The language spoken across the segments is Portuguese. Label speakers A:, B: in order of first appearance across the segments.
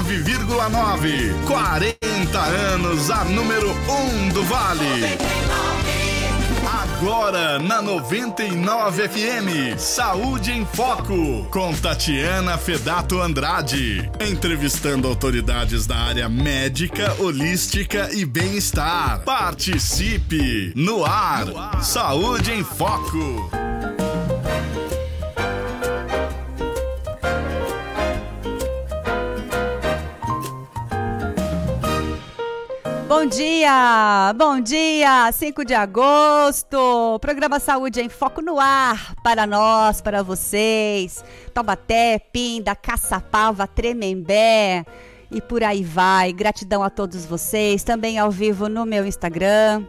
A: 99,9. 40 anos, a número 1 um do Vale. Agora na 99 FM, Saúde em Foco, com Tatiana Fedato Andrade. Entrevistando autoridades da área médica, holística e bem-estar. Participe no ar. no ar. Saúde em Foco.
B: Bom dia, bom dia, 5 de agosto, programa Saúde em Foco no ar para nós, para vocês, Taubaté, Pinda, Caçapava, Tremembé e por aí vai. Gratidão a todos vocês, também ao vivo no meu Instagram,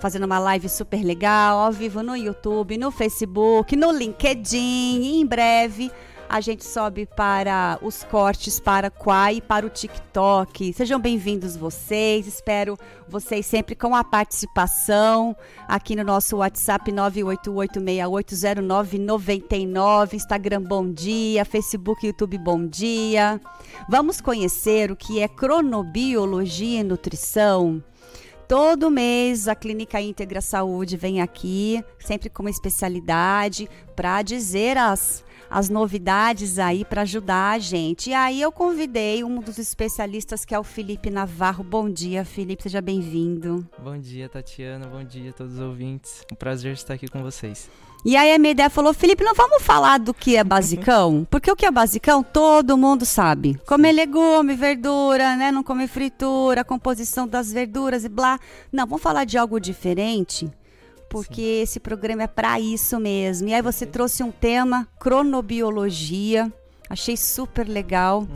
B: fazendo uma live super legal, ao vivo no YouTube, no Facebook, no LinkedIn. E em breve a gente sobe para os cortes para Quai para o TikTok. Sejam bem-vindos vocês. Espero vocês sempre com a participação aqui no nosso WhatsApp 988680999, Instagram Bom Dia, Facebook YouTube Bom Dia. Vamos conhecer o que é cronobiologia e nutrição. Todo mês a Clínica Íntegra Saúde vem aqui, sempre com uma especialidade, para dizer as as novidades aí para ajudar a gente. E aí eu convidei um dos especialistas que é o Felipe Navarro. Bom dia, Felipe, seja bem-vindo.
C: Bom dia, Tatiana. Bom dia a todos os ouvintes. Um prazer estar aqui com vocês.
B: E aí a minha ideia falou, Felipe, não vamos falar do que é basicão? Porque o que é basicão todo mundo sabe. Comer legume, verdura, né? Não comer fritura, composição das verduras e blá. Não, vamos falar de algo diferente porque Sim. esse programa é para isso mesmo. E aí você trouxe um tema, cronobiologia. Achei super legal. Uhum.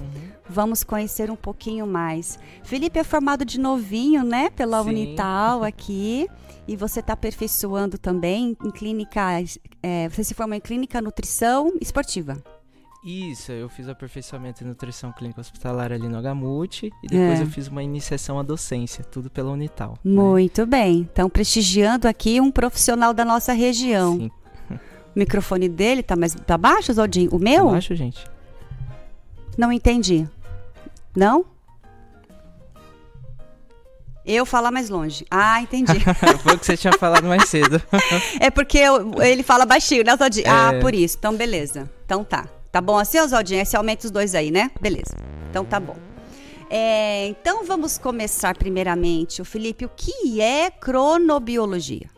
B: Vamos conhecer um pouquinho mais. Felipe é formado de novinho, né, pela Sim. Unital aqui. E você está aperfeiçoando também em clínica. É, você se formou em clínica nutrição esportiva.
C: Isso, eu fiz aperfeiçoamento em nutrição clínica hospitalar ali no Agamute e depois é. eu fiz uma iniciação à docência, tudo pela Unital.
B: Né? Muito né? bem. Então, prestigiando aqui um profissional da nossa região. Sim. O microfone dele tá mais tá baixo, Zodinho? O meu?
C: Tá baixo, gente.
B: Não entendi. Não? Eu falar mais longe. Ah, entendi.
C: Foi o que você tinha falado mais cedo.
B: é porque eu, ele fala baixinho, né, Zodinho? É... Ah, por isso. Então, beleza. Então tá. Tá bom assim, Oswaldinho? Esse aumenta os dois aí, né? Beleza. Então tá bom. É, então vamos começar primeiramente, o Felipe, o que é cronobiologia?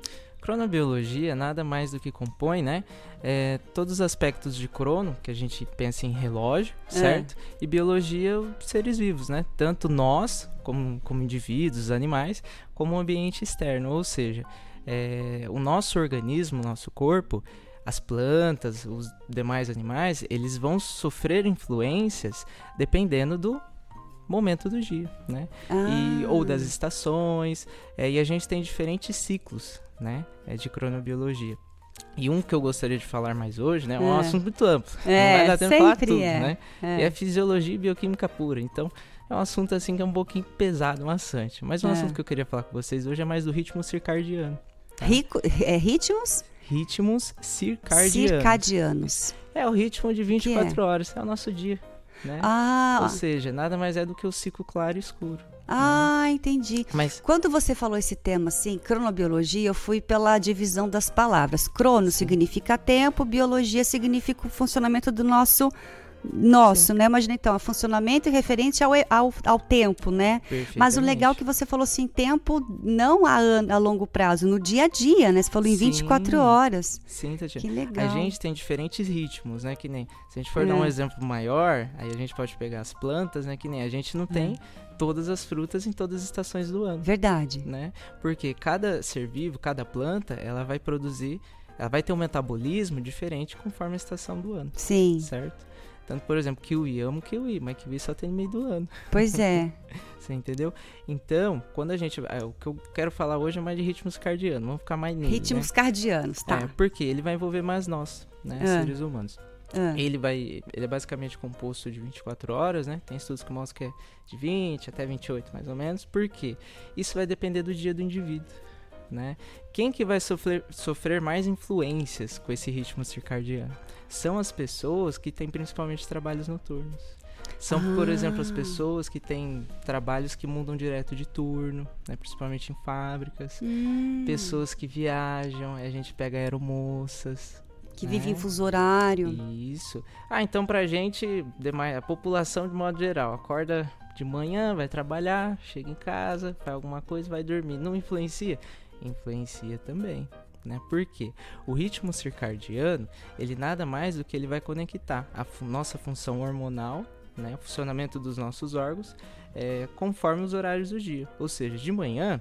C: Cronobiologia nada mais do que compõe, né? É, todos os aspectos de crono, que a gente pensa em relógio, é. certo? É. E biologia, seres vivos, né? Tanto nós, como, como indivíduos, animais, como o ambiente externo. Ou seja, é, o nosso organismo, o nosso corpo, as plantas, os demais animais, eles vão sofrer influências dependendo do momento do dia, né? Ah. E, ou das estações, é, e a gente tem diferentes ciclos, né? É, de cronobiologia. E um que eu gostaria de falar mais hoje, né? É um é. assunto muito amplo. É, não vai dar tempo de falar tudo, é. né? É. E é fisiologia e bioquímica pura. Então, é um assunto assim que é um pouquinho pesado, maçante. Mas um é. assunto que eu queria falar com vocês hoje é mais do ritmo circadiano.
B: Tá? Rico, é ritmos?
C: Ritmos circadianos.
B: Circadianos.
C: É o ritmo de 24 é? horas, é o nosso dia. Né? Ah. Ou seja, nada mais é do que o ciclo claro e escuro.
B: Ah, entendi. Mas quando você falou esse tema assim, cronobiologia, eu fui pela divisão das palavras. Crono Sim. significa tempo, biologia significa o funcionamento do nosso nosso, Sim. né? Imagina então, funcionamento referente ao, ao, ao tempo, né? Mas o legal é que você falou assim, tempo não a, a longo prazo, no dia a dia, né? Você falou em Sim. 24 horas.
C: Sim, Tatiana. Que legal. A gente tem diferentes ritmos, né? Que nem, se a gente for é. dar um exemplo maior, aí a gente pode pegar as plantas, né? Que nem a gente não tem é. todas as frutas em todas as estações do ano.
B: Verdade.
C: Né? Porque cada ser vivo, cada planta, ela vai produzir, ela vai ter um metabolismo diferente conforme a estação do ano.
B: Sim.
C: Certo? Tanto, por exemplo, kiwi, eu amo kiwi, mas kiwi só tem no meio do ano.
B: Pois é.
C: Você entendeu? Então, quando a gente. É, o que eu quero falar hoje é mais de ritmos cardianos. Vamos ficar mais nele.
B: Ritmos
C: né?
B: cardianos, tá. É,
C: porque ele vai envolver mais nós, né? Ah. Seres humanos. Ah. Ele vai. Ele é basicamente composto de 24 horas, né? Tem estudos que mostram que é de 20 até 28, mais ou menos. Por quê? Isso vai depender do dia do indivíduo. Né? Quem que vai sofrer, sofrer mais influências com esse ritmo circadiano? São as pessoas que têm principalmente trabalhos noturnos. São, por exemplo, as
B: Ah.
C: pessoas que têm trabalhos que mudam direto de turno, né? principalmente em fábricas.
B: Hum,
C: Pessoas que viajam, a gente pega aeromoças.
B: que vive em
C: né?
B: fuso horário.
C: Isso. Ah, então pra gente, a população de modo geral, acorda de manhã, vai trabalhar, chega em casa, faz alguma coisa, vai dormir. Não influencia? Influencia também. Né? Por quê? O ritmo circadiano, ele nada mais do que ele vai conectar a nossa função hormonal, né? o funcionamento dos nossos órgãos, é, conforme os horários do dia. Ou seja, de manhã,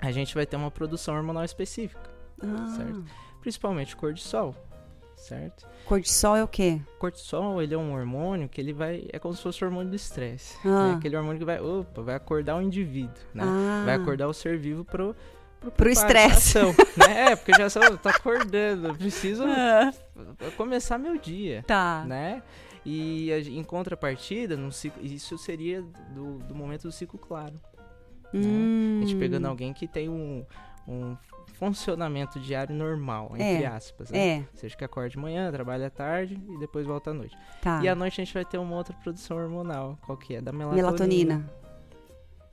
C: a gente vai ter uma produção hormonal específica,
B: Ah,
C: certo. principalmente cortisol, certo?
B: Cortisol é o quê?
C: cortisol, ele é um hormônio que ele vai. É como se fosse o hormônio do estresse.
B: Ah.
C: né? Aquele hormônio que vai. Opa, vai acordar o indivíduo, né?
B: Ah,
C: Vai acordar o ser vivo pro. Pro,
B: estresse.
C: né? É, porque já só tô acordando, eu preciso
B: Ah,
C: começar meu dia,
B: tá.
C: né? E em contrapartida, ciclo, isso seria do, do momento do ciclo claro.
B: Hum,
C: A gente pegando alguém que tem um, um funcionamento diário normal, entre
B: É,
C: aspas, né?
B: É,
C: Seja que acorde de manhã, trabalha à tarde e depois volta à noite.
B: tá.
C: E à noite a gente vai ter uma outra produção hormonal. Qual que é? Da melatonina.
B: Melatonina.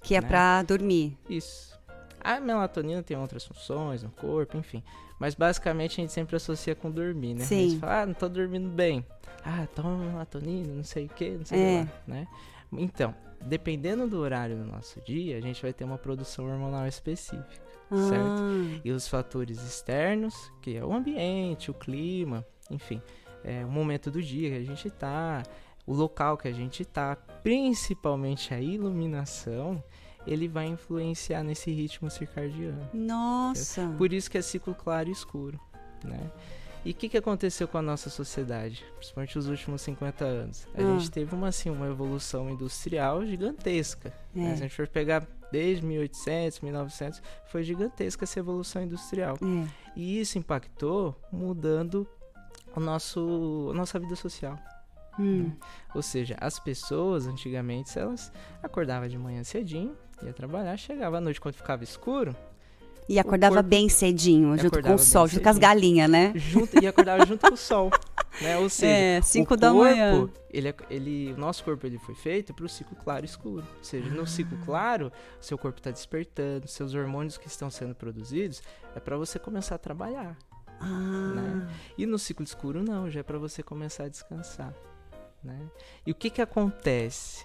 B: Que é
C: né?
B: pra dormir.
C: Isso. A melatonina tem outras funções no corpo, enfim. Mas basicamente a gente sempre associa com dormir, né? A
B: Sim.
C: gente fala, ah, não tô dormindo bem. Ah, toma melatonina, não sei o que, não sei o
B: É.
C: que lá, né? Então, dependendo do horário do nosso dia, a gente vai ter uma produção hormonal específica. Certo.
B: Ah,
C: E os fatores externos, que é o ambiente, o clima, enfim, é, o momento do dia que a gente tá, o local que a gente tá, principalmente a iluminação, ele vai influenciar nesse ritmo circadiano.
B: nossa.
C: Por isso que é ciclo claro e escuro, né? E o que, que aconteceu com a nossa sociedade, principalmente os últimos 50 anos? A
B: Ah.
C: gente teve uma, assim, uma evolução industrial gigantesca. né?
B: É.
C: Se a gente for pegar desde 1800, 1900, foi gigantesca essa evolução industrial.
B: É.
C: E isso impactou mudando o nosso, a nossa vida social.
B: Hum,
C: Ou seja, as pessoas antigamente elas acordavam de manhã cedinho, ia trabalhar, chegava à noite quando ficava escuro,
B: E acordava
C: corpo-
B: bem cedinho, junto com o sol, junto com as galinhas, né?
C: junto, e acordava junto com o sol, né? Ou seja,
B: É, 5
C: o
B: da
C: corpo,
B: manhã.
C: Ele, é- ele, o nosso corpo ele foi feito para o ciclo claro e escuro. Ou seja, no ciclo
B: Ah.
C: claro, seu corpo está despertando, seus hormônios que estão sendo produzidos é para você começar a trabalhar.
B: Ah,
C: né? E no ciclo escuro não, já é para você começar a descansar, né? E o que que acontece?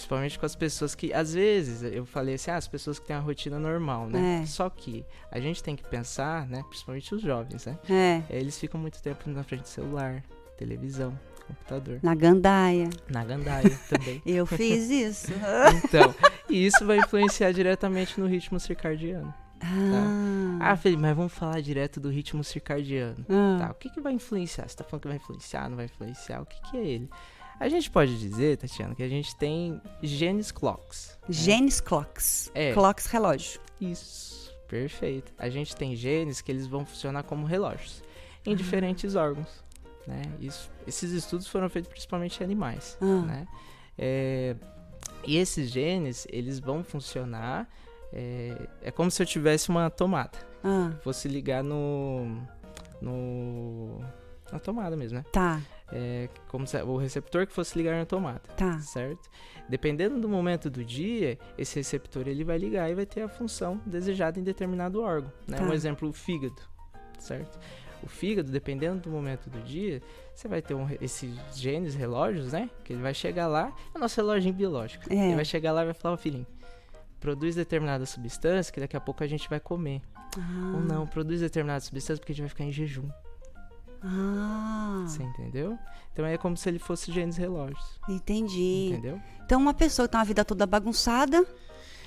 C: Principalmente com as pessoas que, às vezes, eu falei assim, ah, as pessoas que têm a rotina normal, né?
B: É.
C: Só que a gente tem que pensar, né? Principalmente os jovens, né?
B: é.
C: Eles ficam muito tempo na frente do celular, televisão, computador.
B: Na gandaia.
C: Na gandaia também.
B: Eu fiz isso.
C: Então, e isso vai influenciar diretamente no ritmo circadiano. Ah,
B: Ah,
C: Felipe, mas vamos falar direto do ritmo circadiano.
B: ah.
C: Tá, o que, que vai influenciar? Você tá falando que vai influenciar, não vai influenciar? O que, que é ele? A gente pode dizer, Tatiana, que a gente tem genes clocks. né?
B: Genes clocks.
C: É.
B: Clocks relógio.
C: Isso, perfeito. A gente tem genes que eles vão funcionar como relógios em
B: Ah.
C: diferentes órgãos. Né? Isso, esses estudos foram feitos principalmente em animais.
B: Ah.
C: Né? É, e esses genes, eles vão funcionar. É, é como se eu tivesse uma tomada.
B: Ah,
C: Fosse ligar no. no na tomada mesmo, né?
B: tá,
C: É como se o receptor que fosse ligar na tomada,
B: tá.
C: certo? Dependendo do momento do dia, esse receptor ele vai ligar e vai ter a função desejada em determinado órgão. Né?
B: Tá.
C: Um exemplo, o fígado, certo? O fígado, dependendo do momento do dia, você vai ter um, esses genes, relógios, né? Que ele vai chegar lá, é o nosso reloginho biológico.
B: É.
C: Ele vai chegar lá e vai falar, ó filhinho, produz determinada substância que daqui a pouco a gente vai comer.
B: Ah,
C: Ou não, produz determinada substância porque a gente vai ficar em jejum.
B: Ah,
C: Você entendeu? Então é como se ele fosse genes relógios.
B: entendi.
C: Entendeu?
B: Então, uma pessoa que tem uma vida toda bagunçada,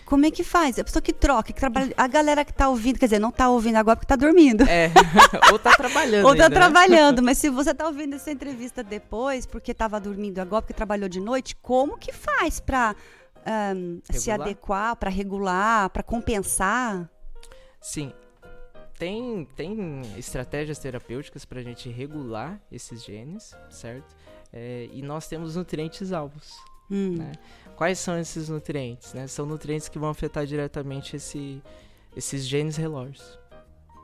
B: como é que faz? A pessoa que troca, que trabalha. A galera que tá ouvindo, quer dizer, não tá ouvindo agora porque tá dormindo.
C: É, ou tá trabalhando.
B: Ou tá
C: ainda, né?
B: trabalhando, mas se você tá ouvindo essa entrevista depois, porque tava dormindo agora, porque trabalhou de noite, como que faz pra ahn, se adequar, pra regular, pra compensar?
C: Sim. Tem, tem estratégias terapêuticas pra gente regular esses genes, certo? É, e nós temos nutrientes alvos.
B: Hum,
C: Né? Quais são esses nutrientes? Né? São nutrientes que vão afetar diretamente esse, esses genes relógios.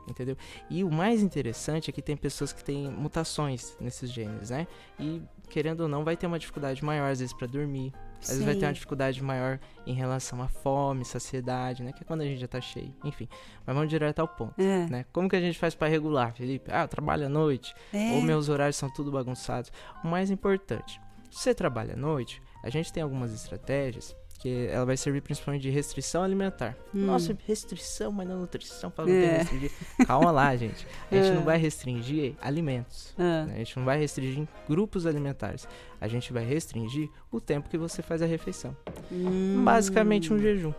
C: entendeu? E o mais interessante é que tem pessoas que têm mutações nesses genes, né? E querendo ou não, vai ter uma dificuldade maior às vezes para dormir. Às vezes vai ter uma dificuldade maior em relação à fome, saciedade, né? Que é quando a gente já tá cheio. Enfim, mas vamos direto ao ponto, é. né? Como que a gente faz para regular, Felipe? Ah, eu trabalho à noite, é. ou meus horários são tudo bagunçados. O mais importante, se você trabalha à noite, a gente tem algumas estratégias que ela vai servir principalmente de restrição alimentar. Hum. Nossa, restrição, mas não nutrição, fala é. restringir. Calma lá, gente. A gente é. não vai restringir alimentos. É. Né? A gente não vai restringir grupos alimentares. A gente vai restringir o tempo que você faz a refeição. Hum. Basicamente um jejum.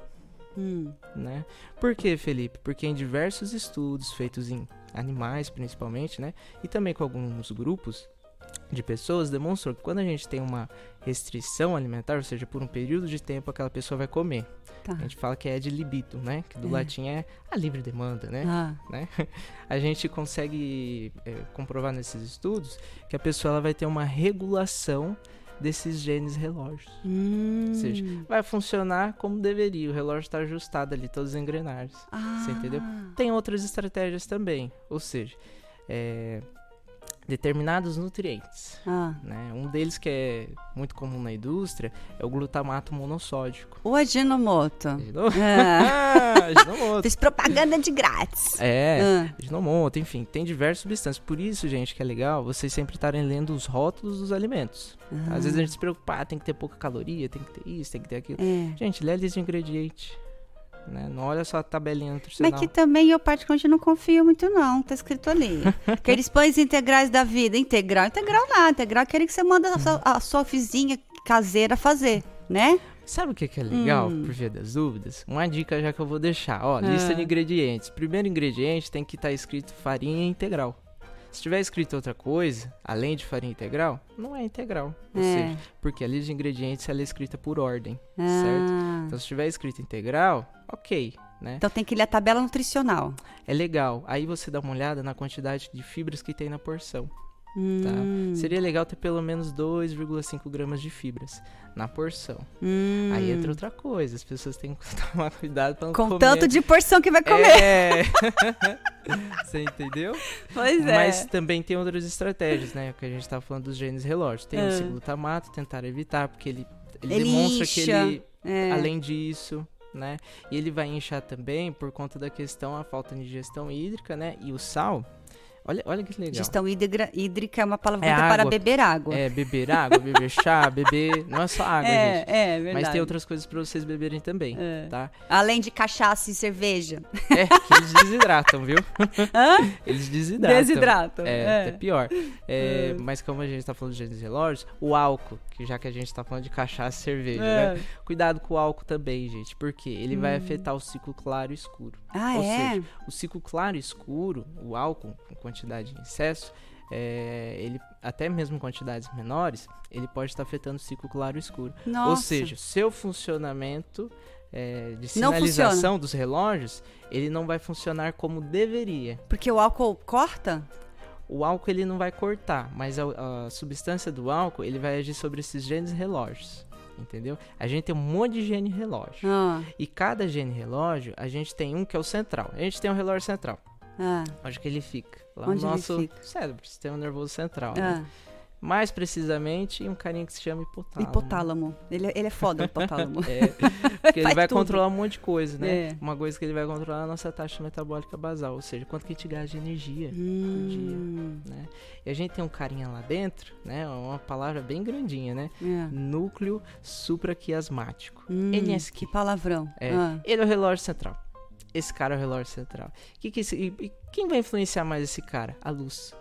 C: Hum. Né? Por quê, Felipe? Porque em diversos estudos feitos em animais, principalmente, né? E também com alguns grupos, de pessoas demonstrou que quando a gente tem uma restrição alimentar, ou seja, por um período de tempo aquela pessoa vai comer. Tá. A gente fala que é de libido, né? Que do é. latim é a livre demanda, né? Ah. né? A gente consegue é, comprovar nesses estudos que a pessoa ela vai ter uma regulação desses genes relógios. Hum. Ou seja, hum. vai funcionar como deveria. O relógio está ajustado ali, todos os engrenagens. Ah. Você entendeu? Tem outras estratégias também. Ou seja, é, determinados nutrientes. Ah. Né? Um deles que é muito comum na indústria é o glutamato monossódico.
B: O aginomoto.
C: Aginomoto. Ah.
B: aginomoto. Fiz propaganda de grátis.
C: É, ah. aginomoto, enfim, tem diversas substâncias. Por isso, gente, que é legal vocês sempre estarem lendo os rótulos dos alimentos. Ah. Às vezes a gente se preocupa, ah, tem que ter pouca caloria, tem que ter isso, tem que ter aquilo. É. Gente, lê a lista de ingredientes. Né? Não olha só a tabelinha nutricional.
B: Mas que também eu particularmente não confio muito não, tá escrito ali. que eles põem integrais da vida, integral, integral nada, integral querem que você manda a sua, a sua vizinha caseira fazer, né?
C: Sabe o que, é legal, hum. por via das dúvidas? Uma dica já que eu vou deixar, ó, lista ah. de ingredientes. Primeiro ingrediente tem que estar tá escrito farinha integral. Se tiver escrito outra coisa, além de farinha integral, não é integral. Ou é. seja, porque a lista de ingredientes ela é escrita por ordem, ah. certo? Então, se tiver escrito integral, ok, né?
B: Então tem que ler a tabela nutricional.
C: É legal. Aí você dá uma olhada na quantidade de fibras que tem na porção. Tá? Hum. Tá? Seria legal ter pelo menos 2,5 gramas de fibras na porção. Hum. Aí entra outra coisa, as pessoas têm que tomar cuidado para não
B: Com comer. tanto de porção que vai comer.
C: É. Você entendeu?
B: Pois
C: é. Mas também tem outras estratégias, né? Que a gente tá falando dos genes relógios. Tem o glutamato, tentar evitar, porque ele, ele, ele demonstra incha. que ele, é. além disso, né? E ele vai inchar também por conta da questão a falta de ingestão hídrica, né? E o sal, Olha, olha que legal.
B: Gestão hídrica é uma palavra é para beber água.
C: É, beber água, beber chá, beber. Não é só água,
B: é,
C: gente.
B: É, verdade.
C: Mas tem outras coisas para vocês beberem também, é. tá?
B: Além de cachaça e cerveja.
C: É, que eles desidratam, viu? Hã? Eles desidratam.
B: Desidratam.
C: É, é. pior. É, mas como a gente tá falando de relógios, o álcool, que já que a gente tá falando de cachaça e cerveja, é. né? Cuidado com o álcool também, gente, porque ele hum. vai afetar o ciclo claro e escuro.
B: Ah, Ou é? seja,
C: o ciclo claro e escuro, o álcool, quantidade em excesso, é, ele até mesmo em quantidades menores, ele pode estar afetando o ciclo claro e escuro. Nossa. Ou seja, seu funcionamento é, de sinalização dos relógios, ele não vai funcionar como deveria.
B: Porque o álcool corta?
C: O álcool ele não vai cortar, mas a, a substância do álcool ele vai agir sobre esses genes relógios entendeu? A gente tem um monte de gene relógio. Ah. E cada gene relógio, a gente tem um que é o central. A gente tem um relógio central. Ah. Onde que ele fica? Lá Onde no nosso cérebro, sistema nervoso central. Né? Ah. Né? Mais precisamente, um carinha que se chama hipotálamo.
B: Hipotálamo. Ele, é, ele é foda, o hipotálamo.
C: é, porque ele vai tudo. controlar um monte de coisa, né? É. Uma coisa que ele vai controlar é a nossa taxa metabólica basal, ou seja, quanto que a gente gasta de energia hum. por dia, né? E a gente tem um carinha lá dentro, né? Uma palavra bem grandinha, né? É. Núcleo supraquiasmático.
B: Hum, NSQ. Que palavrão.
C: É. Ah. Ele é o relógio central. Esse cara é o relógio central. Que que esse, e, quem vai influenciar mais esse cara? A luz.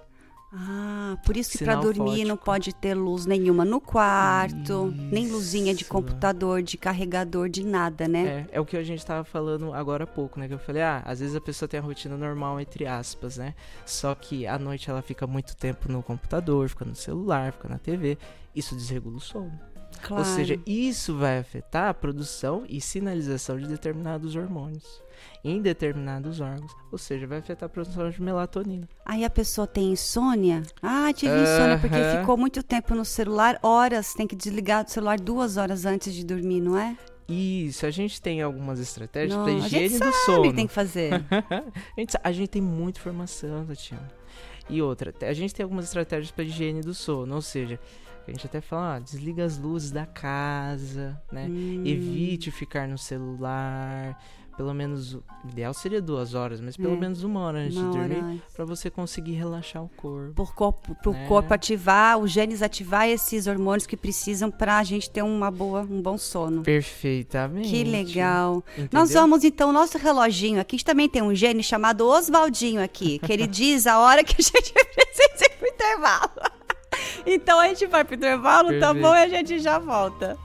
B: Ah, por isso que para dormir fótico. não pode ter luz nenhuma no quarto, isso. nem luzinha de computador, de carregador, de nada, né?
C: É, é o que a gente tava falando agora há pouco, né? Que eu falei, ah, às vezes a pessoa tem a rotina normal, entre aspas, né? Só que à noite ela fica muito tempo no computador, fica no celular, fica na TV. Isso desregula o sono. Claro. Ou seja, isso vai afetar a produção e sinalização de determinados hormônios em determinados órgãos, ou seja, vai afetar a produção de melatonina.
B: Aí a pessoa tem insônia. Ah, tive uh -huh. insônia porque ficou muito tempo no celular, horas, tem que desligar o celular duas horas antes de dormir, não é?
C: Isso, a gente tem algumas estratégias para
B: a
C: higiene do sono.
B: que tem que fazer.
C: a, gente, a gente tem muita informação, Tatiana. E outra, a gente tem algumas estratégias para higiene do sono, ou seja, a gente até fala, ah, desliga as luzes da casa, né?
B: Hum.
C: Evite ficar no celular. Pelo menos, o ideal seria duas horas, mas pelo
B: É,
C: menos uma hora antes
B: Uma
C: de dormir, para você conseguir relaxar o corpo.
B: Por corpo, pro
C: É.
B: corpo ativar, os genes ativar esses hormônios que precisam pra gente ter uma boa, um bom sono.
C: Perfeitamente.
B: Que legal.
C: Entendeu?
B: Nós vamos então, nosso reloginho aqui, a gente também tem um gene chamado Oswaldinho aqui, que ele diz a hora que a gente precisa ir pro intervalo. Então a gente vai pro intervalo, tá
C: Perfeito.
B: bom? E a gente já volta.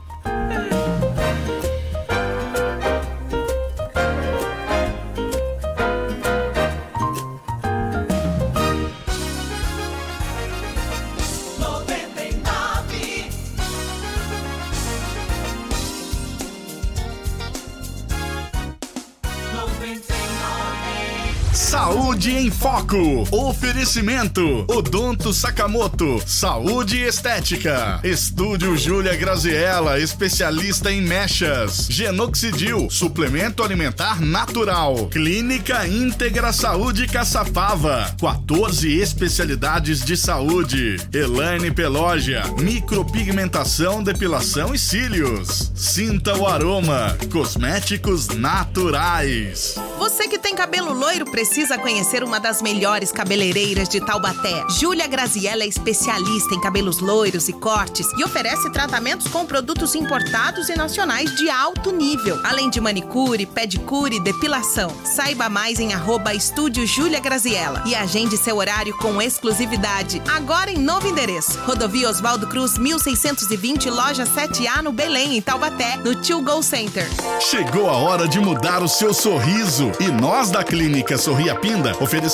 A: Saúde em Foco. Oferecimento: Odonto Sakamoto. Saúde e Estética. Estúdio Júlia Graziella, especialista em mechas. Genoxidil, suplemento alimentar natural. Clínica Íntegra Saúde Caçapava. 14 especialidades de saúde. Elaine Pelógia, micropigmentação, depilação e cílios. Sinta o aroma. Cosméticos naturais.
D: Você que tem cabelo loiro precisa conhecer uma das melhores cabeleireiras de Taubaté. Júlia Graziella é especialista em cabelos loiros e cortes e oferece tratamentos com produtos importados e nacionais de alto nível, além de manicure, pedicure e depilação. Saiba mais em arroba estúdio Júlia Graziella e agende seu horário com exclusividade. Agora em novo endereço. Rodovia Oswaldo Cruz, 1620, loja 7A no Belém, em Taubaté, no Tio Go Center.
A: Chegou a hora de mudar o seu sorriso e nós da Clínica Sorria Pinda oferecemos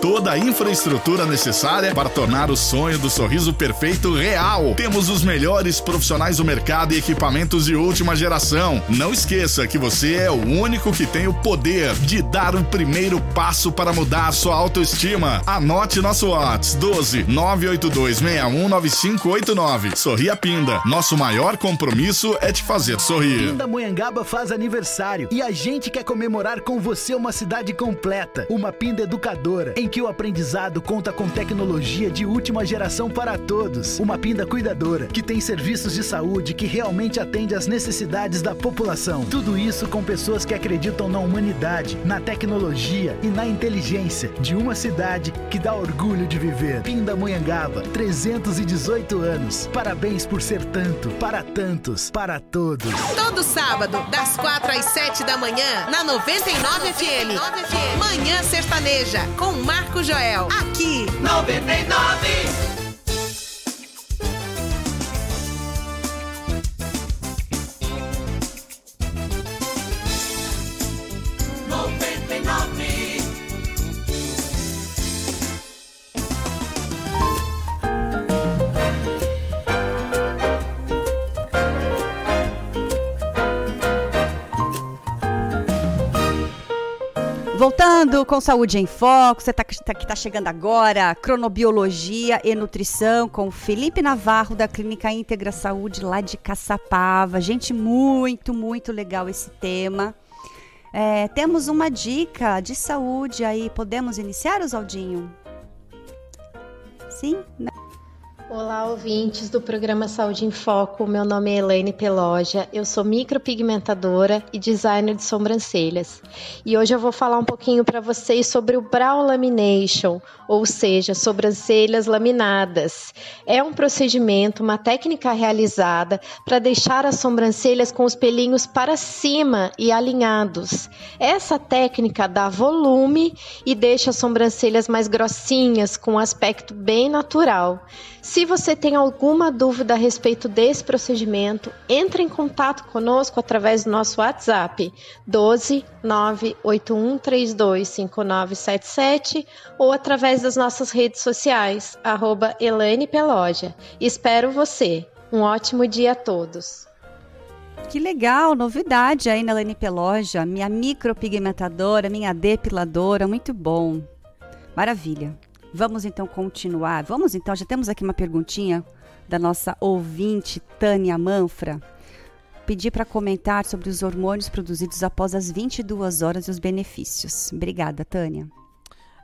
A: toda a infraestrutura necessária para tornar o sonho do sorriso perfeito real. Temos os melhores profissionais do mercado e equipamentos de última geração. Não esqueça que você é o único que tem o poder de dar o primeiro passo para mudar a sua autoestima. Anote nosso WhatsApp 12 982 619589. Sorria Pinda. Nosso maior compromisso é te fazer sorrir.
E: Pindamonhangaba faz aniversário e a gente quer comemorar com você uma cidade completa, uma Pinda educadora, em que o aprendizado conta com tecnologia de última geração para todos, uma Pinda cuidadora, que tem serviços de saúde que realmente atende às necessidades da população. Tudo isso com pessoas que acreditam na humanidade, na tecnologia e na inteligência de uma cidade que dá orgulho de viver. Pindamonhangaba, 318 anos. Parabéns por ser tanto, para tantos, para todos.
D: Todo sábado, das 4 às 7 da manhã, na 99 FM. Manhã Sertaneja, com Marco Joel. Aqui, 99!
B: Voltando com Saúde em Foco, você tá, tá, que tá chegando agora, cronobiologia e nutrição com Felipe Navarro da Clínica Íntegra Saúde lá de Caçapava. Gente, muito, muito legal esse tema. É, temos uma dica de saúde aí, podemos iniciar, Osaldinho? Sim?
F: Olá, ouvintes do programa Saúde em Foco. Meu nome é Elaine Peloja, eu sou micropigmentadora e designer de sobrancelhas. E hoje eu vou falar um pouquinho para vocês sobre o brow lamination, ou seja, sobrancelhas laminadas. É um procedimento, uma técnica realizada para deixar as sobrancelhas com os pelinhos para cima e alinhados. Essa técnica dá volume e deixa as sobrancelhas mais grossinhas, com um aspecto bem natural. Se você tem alguma dúvida a respeito desse procedimento, entre em contato conosco através do nosso WhatsApp 12 981325977 ou através das nossas redes sociais, arroba Elaine Peloja. Espero você. Um ótimo dia a todos.
B: Que legal, novidade aí na Lene Peloja, minha micropigmentadora, minha depiladora, muito bom. Maravilha. Vamos então continuar. Vamos então, já temos aqui uma perguntinha da nossa ouvinte Tânia Manfra. pedir para comentar sobre os hormônios produzidos após as 22 horas e os benefícios. Obrigada, Tânia.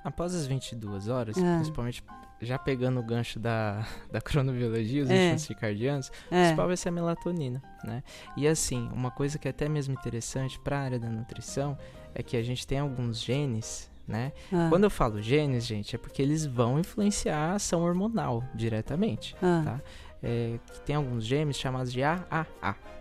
C: Após as 22 horas,
B: Ah.
C: principalmente já pegando o gancho da, da cronobiologia, os
B: É.
C: instintos circadianos, o
B: É.
C: principal vai ser a melatonina, né? E assim, uma coisa que é até mesmo interessante para a área da nutrição é que a gente tem alguns genes, né?
B: Ah,
C: Quando eu falo genes, gente, é porque eles vão influenciar a ação hormonal diretamente,
B: ah.
C: tá? É, que tem alguns genes chamados de AAA.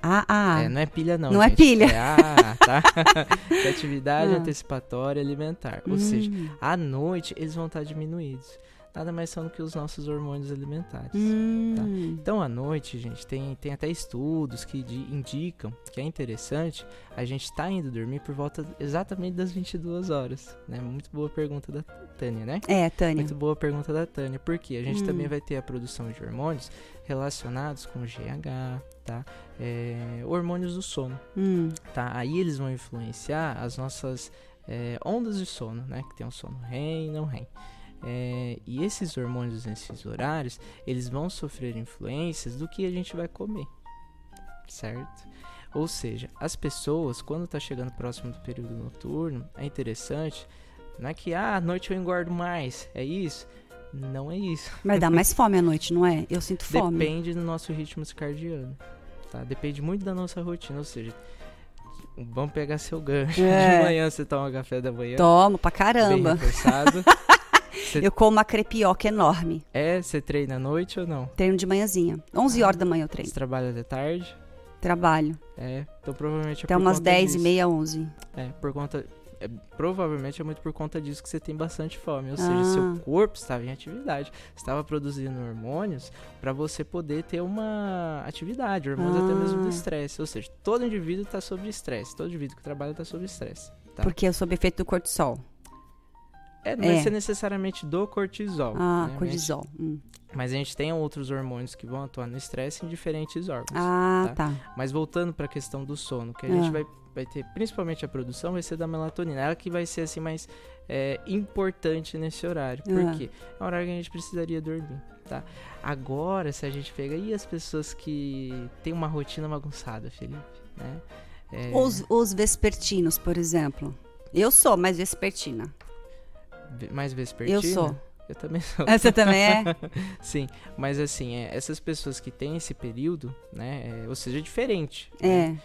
B: Ah.
C: É, não é pilha não,
B: Não é
C: gente,
B: pilha.
C: É AA, tá? É atividade
B: Ah.
C: antecipatória alimentar. Ou seja,
B: Hum,
C: à noite eles vão estar diminuídos. Nada mais são do que os nossos hormônios alimentares.
B: hum.
C: Então, à noite, gente, tem, tem até estudos que di- indicam que é interessante a gente estar indo dormir por volta exatamente das 22 horas. Né? Muito boa pergunta da Tânia, né?
B: É, Tânia.
C: Muito boa pergunta da Tânia. Porque a gente
B: Hum.
C: também vai ter a produção de hormônios relacionados com GH, tá? É, hormônios do sono,
B: Hum,
C: tá? Aí eles vão influenciar as nossas é, ondas de sono, né? Que tem o sono REM e não REM. É, e esses hormônios nesses horários, eles vão sofrer influências do que a gente vai comer, certo? Ou seja, as pessoas, quando tá chegando próximo do período noturno, é interessante, não é que ah, à noite eu engordo mais, é isso? Não é isso.
B: Mas dá mais fome à noite, não é? Eu sinto fome.
C: Depende do nosso ritmo circadiano, tá? Depende muito da nossa rotina, ou seja, vamos pegar seu gancho.
B: É.
C: De manhã você toma café da manhã,
B: Tomo pra
C: bem
B: caramba.
C: reforçado.
B: Eu como uma crepioca enorme.
C: é, você treina à noite ou não?
B: Treino de manhãzinha. 11 horas da manhã eu
C: Você
B: treino.
C: trabalha de tarde?
B: Trabalho.
C: É, então provavelmente é
B: Até
C: por
B: umas
C: conta
B: 10 e
C: disso.
B: meia, 11.
C: É, por conta. é, provavelmente é muito por conta disso que você tem bastante fome. Ou seja,
B: Ah.
C: seu corpo estava em atividade. Estava produzindo hormônios para você poder ter uma atividade, hormônios até mesmo do
B: Ah.
C: estresse. Ou seja, todo indivíduo está sob estresse. Todo indivíduo que trabalha está sob estresse. Tá?
B: Porque eu sob efeito do cortisol.
C: É, não vai
B: É.
C: ser necessariamente do cortisol.
B: Ah,
C: né?
B: cortisol. Hum.
C: Mas a gente tem outros hormônios que vão atuar no estresse em diferentes órgãos.
B: Ah,
C: tá?
B: tá.
C: Mas voltando para a questão do sono, que a
B: Ah.
C: gente vai, vai ter, principalmente a produção, vai ser da melatonina. Ela que vai ser assim mais é, importante nesse horário.
B: Ah.
C: Porque é um horário que a gente precisaria dormir, tá? Agora, se a gente pega. E as pessoas que têm uma rotina bagunçada, Felipe? Né? É,
B: Os, os vespertinos, por exemplo. Eu sou mais vespertina.
C: Mais vespertina?
B: Eu sou.
C: Eu também sou.
B: Você também é?
C: Sim, mas assim, é, essas pessoas que têm esse período, né? é, ou seja, diferente.
B: É.
C: né,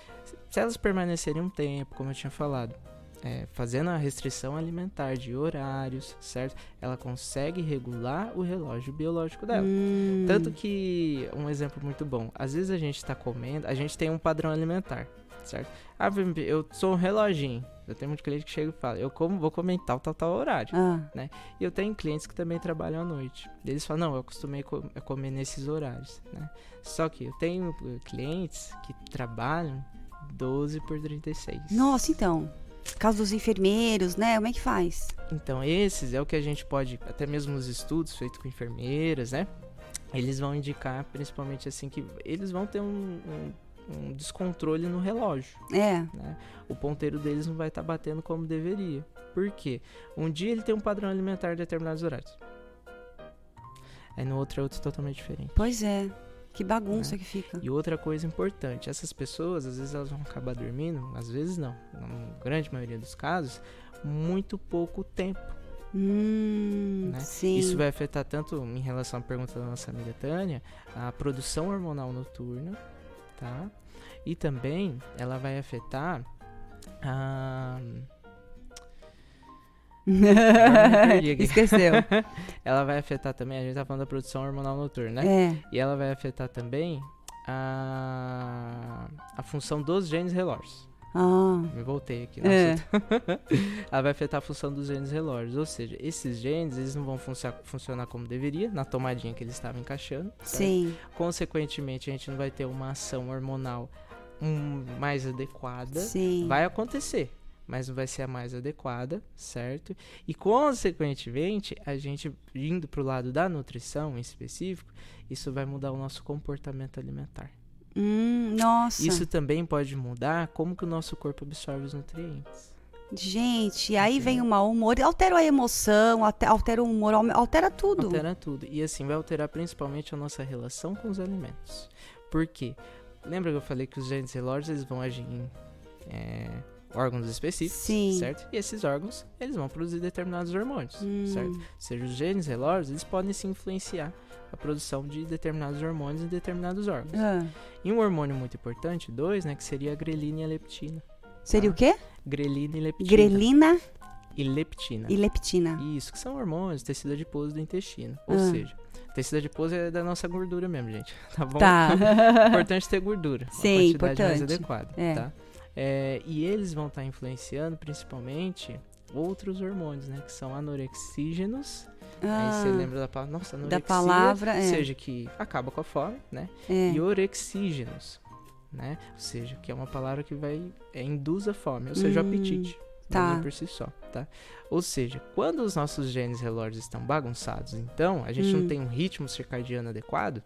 C: se elas permanecerem um tempo, como eu tinha falado, é, fazendo a restrição alimentar de horários, certo? Ela consegue regular o relógio biológico dela.
B: Hum.
C: Tanto que, um exemplo muito bom, às vezes a gente tá comendo, a gente tem um padrão alimentar, certo? Ah, eu sou um reloginho. Eu tenho muito cliente que chega e fala, eu como, vou comer em tal, tal, tal horário.
B: Ah,
C: E eu tenho clientes que também trabalham à noite. Eles falam, não, eu acostumei co- a comer nesses horários, né? Só que eu tenho eh, clientes que trabalham 12 por 36.
B: nossa, então. Por causa dos enfermeiros, né? Como é que faz?
C: Então, esses é o que a gente pode, até mesmo nos estudos feitos com enfermeiras, né? Eles vão indicar, principalmente assim, que eles vão ter um, um- um descontrole no relógio.
B: É.
C: né? O ponteiro deles não vai estar batendo como deveria. Por quê? Um dia ele tem um padrão alimentar em determinados horários. Aí no outro é outro totalmente diferente.
B: Pois é. Que bagunça que fica.
C: E outra coisa importante, essas pessoas, às vezes elas vão acabar dormindo, às vezes não, na grande maioria dos casos, muito pouco tempo.
B: Hum,
C: né?
B: sim.
C: Isso vai afetar tanto, em relação à pergunta da nossa amiga Tânia, a produção hormonal noturna, tá? E também ela vai afetar a...
B: Esqueceu.
C: ela vai afetar também, a gente tá falando da produção hormonal noturna, né?
B: É.
C: E ela vai afetar também a, a função dos genes relógios.
B: Ah,
C: Me voltei aqui.
B: É.
C: ela vai afetar a função dos genes relógios. Ou seja, esses genes eles não vão funcio- funcionar como deveria, na tomadinha que eles estavam encaixando.
B: sim.
C: Consequentemente, a gente não vai ter uma ação hormonal hum, mais adequada.
B: Sim.
C: Vai acontecer, mas não vai ser a mais adequada, certo? E consequentemente, a gente indo pro lado da nutrição em específico, isso vai mudar o nosso comportamento alimentar.
B: Hum, nossa.
C: Isso também pode mudar como que o nosso corpo absorve os nutrientes.
B: Gente, aí vem o mau humor, altera a emoção, alte- altera o humor, altera tudo.
C: Altera tudo. E assim vai alterar principalmente a nossa relação com os alimentos. Por quê? lembra que eu falei que os genes relógios eles vão agir em é, órgãos específicos,
B: Sim.
C: certo? E esses órgãos, eles vão produzir determinados hormônios,
B: Hum.
C: certo? Seja, os genes relógios, eles podem se influenciar a produção de determinados hormônios em determinados órgãos.
B: Ah.
C: E um hormônio muito importante, dois, né, que seria a grelina e a leptina.
B: Seria
C: Ah.
B: o quê?
C: Grelina e leptina.
B: Grelina
C: E leptina.
B: e leptina.
C: Isso, que são hormônios, tecido adiposo do intestino. Ou
B: Ah.
C: seja, tecido adiposo é da nossa gordura mesmo, gente. Tá bom?
B: Tá.
C: importante ter gordura.
B: Sim,
C: uma quantidade mais
B: importante.
C: adequada,
B: É.
C: tá? É, e eles vão estar influenciando principalmente outros hormônios, né? Que são anorexígenos. Aí
B: Ah,
C: você lembra da palavra, nossa, anorexia,
B: da palavra, é.
C: ou seja, que acaba com a fome, né?
B: é.
C: E orexígenos, né? Ou seja, que é uma palavra que vai é, induz a fome, ou seja, o
B: Hum,
C: apetite.
B: tá.
C: Tá. por si só, tá? Ou seja, quando os nossos genes relógios estão bagunçados, então a gente
B: Hum.
C: não tem um ritmo circadiano adequado,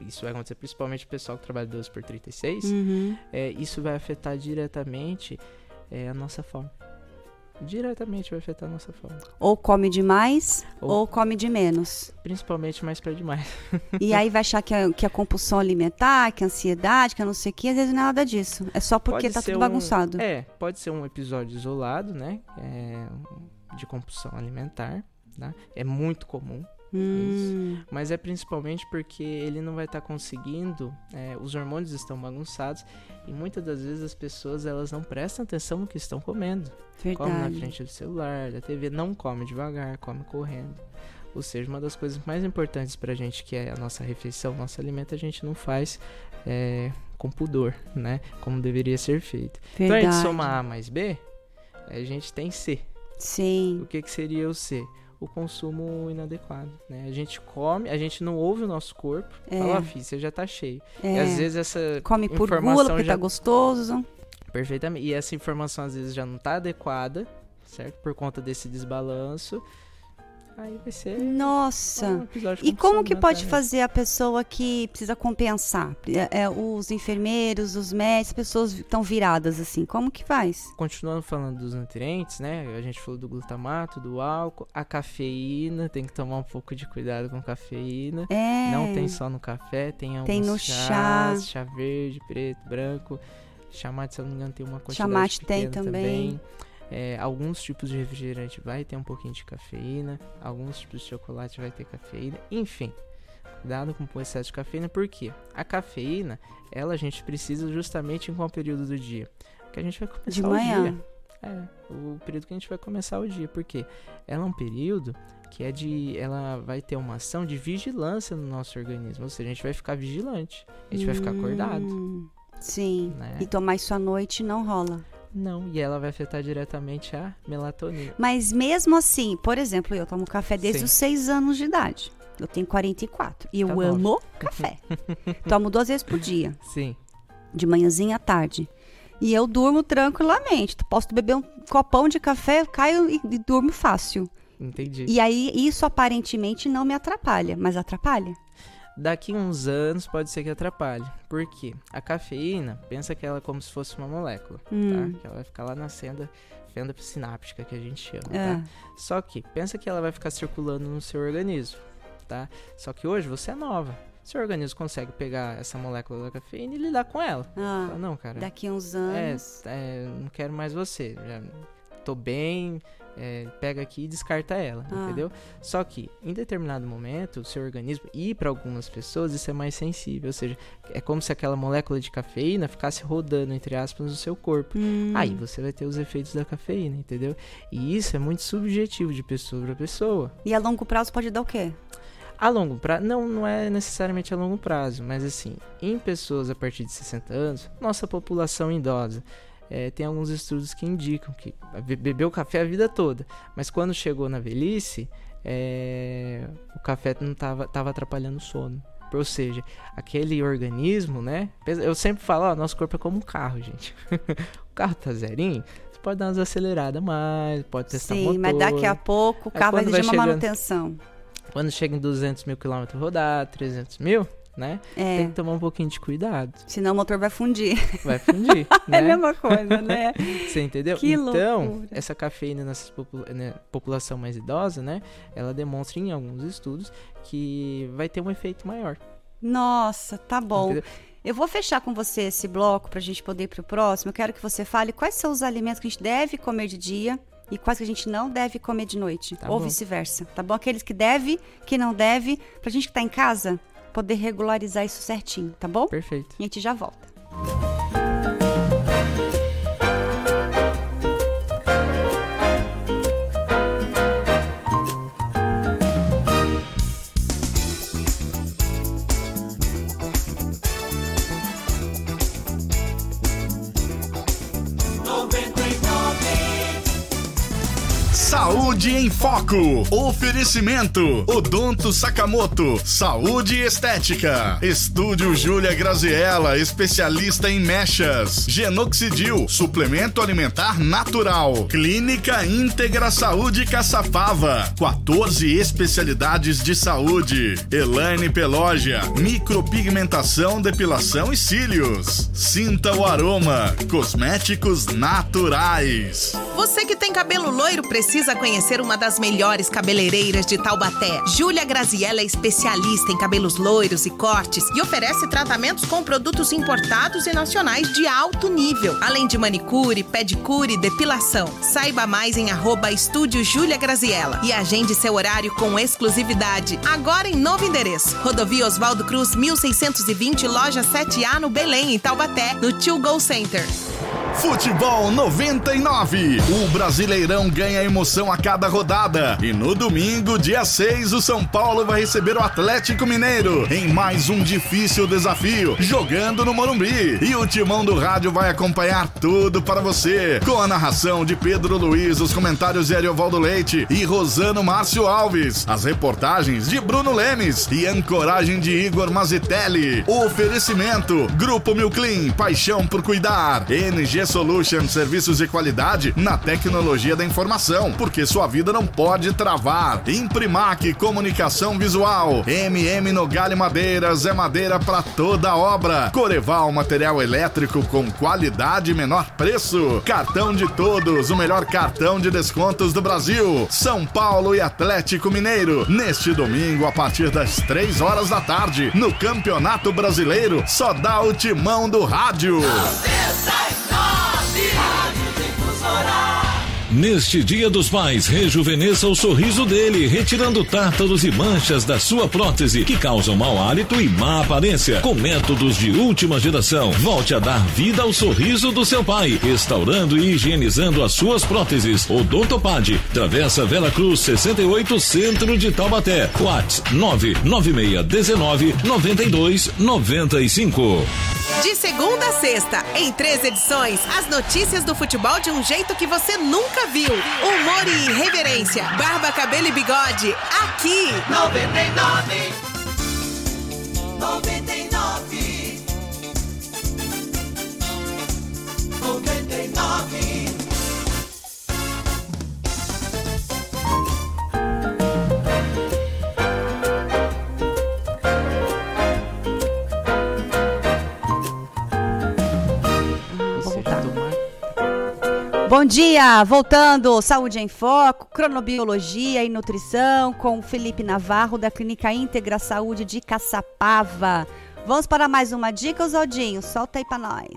C: isso vai acontecer principalmente o pessoal que trabalha 12 por 36,
B: Uhum.
C: é, isso vai afetar diretamente é, a nossa fome. Diretamente vai afetar a nossa fome.
B: Ou come demais
C: Ou-
B: ou, come de menos.
C: Principalmente mais pra demais.
B: E aí vai achar que é, que é compulsão alimentar, que é ansiedade, que é não sei o que. Às vezes não é nada disso. É só porque
C: Pode
B: tá tudo
C: um-
B: bagunçado.
C: É, pode ser um episódio isolado, né? É, de compulsão alimentar, tá? É muito comum.
B: Hum,
C: Mas é principalmente porque ele não vai estar conseguindo, é, os hormônios estão bagunçados e muitas das vezes as pessoas elas não prestam atenção no que estão comendo. Come na
B: verdade.
C: frente do celular, da TV, não come devagar, come correndo. Ou seja, uma das coisas mais importantes pra gente, que é a nossa refeição, nosso alimento, a gente não faz é, com pudor, né? Como deveria ser feito. Então a
B: Verdade.
C: gente soma A mais B, a gente tem C.
B: Sim.
C: O que, que seria o C? O consumo inadequado, né? A gente come, a gente não ouve o nosso corpo.
B: É.
C: Fala, ó, filho, você já tá cheio.
B: É.
C: E às vezes essa
B: Come por
C: informação
B: gula, porque
C: já
B: tá gostoso.
C: perfeitamente, e essa informação às vezes já não tá adequada, certo? Por conta desse desbalanço. Aí vai ser um
B: Nossa.
C: de
B: E como que pode fazer a pessoa que precisa compensar? É, é, os enfermeiros, os médicos, as pessoas estão viradas assim. Como que faz?
C: Continuando falando dos nutrientes, né? A gente falou do glutamato, do álcool, a cafeína, tem que tomar um pouco de cuidado com cafeína.
B: É.
C: Não tem só no café, tem alguns
B: Tem no
C: chás, chá verde, preto, branco. Chamate, se eu não me engano, tem uma quantidade
B: Chamate tem
C: pequena
B: também.
C: É, alguns tipos de refrigerante vai ter um pouquinho de cafeína, alguns tipos de chocolate vai ter cafeína, enfim. Cuidado com o excesso de cafeína, porque a cafeína, ela a gente precisa justamente em qual período do dia? Que a gente vai começar
B: De
C: o
B: manhã.
C: dia. É, o período que a gente vai começar o dia, porque ela é um período que é de, ela vai ter uma ação de vigilância no nosso organismo, ou seja, a gente vai ficar vigilante, a gente vai ficar acordado,
B: Hum, Sim.
C: né?
B: E tomar isso à noite não rola.
C: Não, e ela vai afetar diretamente a melatonina.
B: Mas mesmo assim, por exemplo, eu tomo café desde
C: Sim.
B: os 6 anos de idade. Eu tenho 44. E eu
C: Tá bom.
B: amo café. Tomo duas vezes por dia.
C: Sim.
B: De manhãzinha à tarde. E eu durmo tranquilamente. Posso beber um copão de café, eu caio e, e durmo fácil.
C: Entendi.
B: E aí, isso aparentemente não me atrapalha. Mas atrapalha?
C: Daqui uns anos pode ser que atrapalhe. Por quê? A cafeína, pensa que ela é como se fosse uma molécula,
B: Hum.
C: tá? Que ela vai ficar lá na senda, fenda sináptica que a gente chama,
B: É.
C: tá? Só que, pensa que ela vai ficar circulando no seu organismo, tá? Só que hoje você é nova. Seu organismo consegue pegar essa molécula da cafeína e lidar com ela.
B: Ah,
C: Fala, não, cara,
B: daqui uns
C: é,
B: anos.
C: é, não quero mais você. Já tô bem, é, pega aqui e descarta ela,
B: Ah.
C: entendeu? Só que em determinado momento, o seu organismo, e para algumas pessoas, isso é mais sensível. Ou seja, é como se aquela molécula de cafeína ficasse rodando, entre aspas, no seu corpo.
B: Hum.
C: Aí você vai ter os efeitos da cafeína, entendeu? E isso é muito subjetivo de pessoa para pessoa.
B: E a longo prazo pode dar o quê?
C: A longo prazo, não, não é necessariamente a longo prazo, mas assim, em pessoas a partir de 60 anos, nossa população idosa, é, tem alguns estudos que indicam que be- bebeu café a vida toda, mas quando chegou na velhice, é, o café não tava, tava atrapalhando o sono. Ou seja, aquele organismo, né? Eu sempre falo, ó, nosso corpo é como um carro, gente. o carro tá zerinho, você pode dar umas aceleradas mais, pode testar
B: Sim,
C: motor.
B: mas daqui a pouco o
C: Aí
B: carro vai exigir uma
C: chegando-
B: manutenção.
C: Quando chega em 200 mil quilômetros rodado, 300 mil, né?
B: É.
C: Tem que tomar um pouquinho de cuidado.
B: Senão o motor vai fundir.
C: Vai fundir,
B: É a
C: né?
B: mesma coisa, né?
C: Você entendeu?
B: Que
C: então,
B: loucura.
C: essa cafeína nessa popula né, população mais idosa, né? Ela demonstra em alguns estudos que vai ter um efeito maior.
B: Nossa, tá bom.
C: entendeu?
B: Eu vou fechar com você esse bloco para a gente poder ir para o próximo. Eu quero que você fale quais são os alimentos que a gente deve comer de dia e quais que a gente não deve comer de noite, tá ou vice-versa, tá bom? Aqueles que deve, que não deve, para a gente que está em casa poder regularizar isso certinho, tá bom?
C: Perfeito.
B: E a gente já volta.
A: Saúde em Foco. Oferecimento: Odonto Sakamoto. Saúde Estética. Estúdio Júlia Graziella, especialista em mechas. Genoxidil, suplemento alimentar natural. Clínica Íntegra Saúde Caçapava. 14 especialidades de saúde. Elaine Pelógia, micropigmentação, depilação e cílios. Sinta o aroma. Cosméticos naturais.
D: Você que tem cabelo loiro precisa conhecer uma das melhores cabeleireiras de Taubaté. Júlia Graziella é especialista em cabelos loiros e cortes e oferece tratamentos com produtos importados e nacionais de alto nível, além de manicure, pedicure e depilação. Saiba mais em arroba estúdio Júlia Graziella e agende seu horário com exclusividade. Agora em novo endereço. Rodovia Oswaldo Cruz, 1620, loja 7A no Belém, em Taubaté, no Tio Go Center.
A: Futebol 99. O Brasileirão ganha emoção a cada rodada. E no domingo, dia 6, o São Paulo vai receber o Atlético Mineiro em mais um difícil desafio, jogando no Morumbi. E o timão do rádio vai acompanhar tudo para você, com a narração de Pedro Luiz, os comentários de Ariovaldo Leite e Rosano Márcio Alves, as reportagens de Bruno Lemes e ancoragem de Igor Mazitelli. Oferecimento: Grupo Milclean, paixão por cuidar. NG Solution, serviços de qualidade na tecnologia da informação, porque sua vida não pode travar. Imprimac, comunicação visual. MM Nogalho Madeiras é madeira para toda obra. Coreval, material elétrico com qualidade e menor preço. Cartão de todos, o melhor cartão de descontos do Brasil. São Paulo e Atlético Mineiro. Neste domingo, a partir das três horas da tarde, no Campeonato Brasileiro, só dá o timão do rádio.
G: Neste Dia dos Pais, rejuvenesça o sorriso dele, retirando tártaros e manchas da sua prótese que causam mau hálito e má aparência. Com métodos de última geração, volte a dar vida ao sorriso do seu pai, restaurando e higienizando as suas próteses. Odontopad, Travessa Vela Cruz 68, Centro de Taubaté. WhatsApp 99619 9295.
D: De segunda a sexta, em três edições, as notícias do futebol de um jeito que você nunca viu. Humor e irreverência, barba, cabelo e bigode, aqui.
H: 99 99 99
B: Bom dia, voltando, Saúde em Foco, Cronobiologia e Nutrição com Felipe Navarro da Clínica Íntegra Saúde de Caçapava. Vamos para mais uma dica, Osaldinho, solta aí para nós.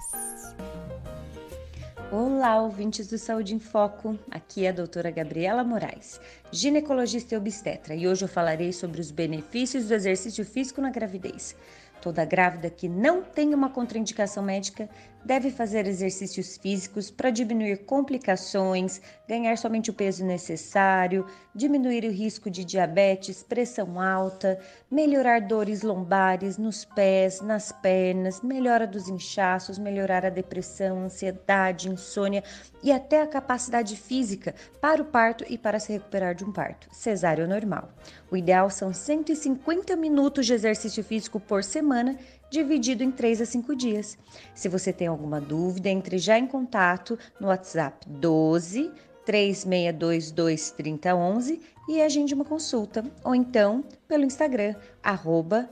I: Olá, ouvintes do Saúde em Foco. Aqui é a doutora Gabriela Moraes, ginecologista e obstetra, e hoje eu falarei sobre os benefícios do exercício físico na gravidez. Toda grávida que não tem uma contraindicação médica deve fazer exercícios físicos para diminuir complicações, ganhar somente o peso necessário, diminuir o risco de diabetes, pressão alta, melhorar dores lombares nos pés, nas pernas, melhora dos inchaços, melhorar a depressão, ansiedade, insônia e até a capacidade física para o parto e para se recuperar de um parto. Cesárea normal. O ideal são 150 minutos de exercício físico por semana dividido em 3 a 5 dias. Se você tem alguma dúvida, entre já em contato no WhatsApp 12 3622 3011 e agende uma consulta, ou então pelo Instagram, arroba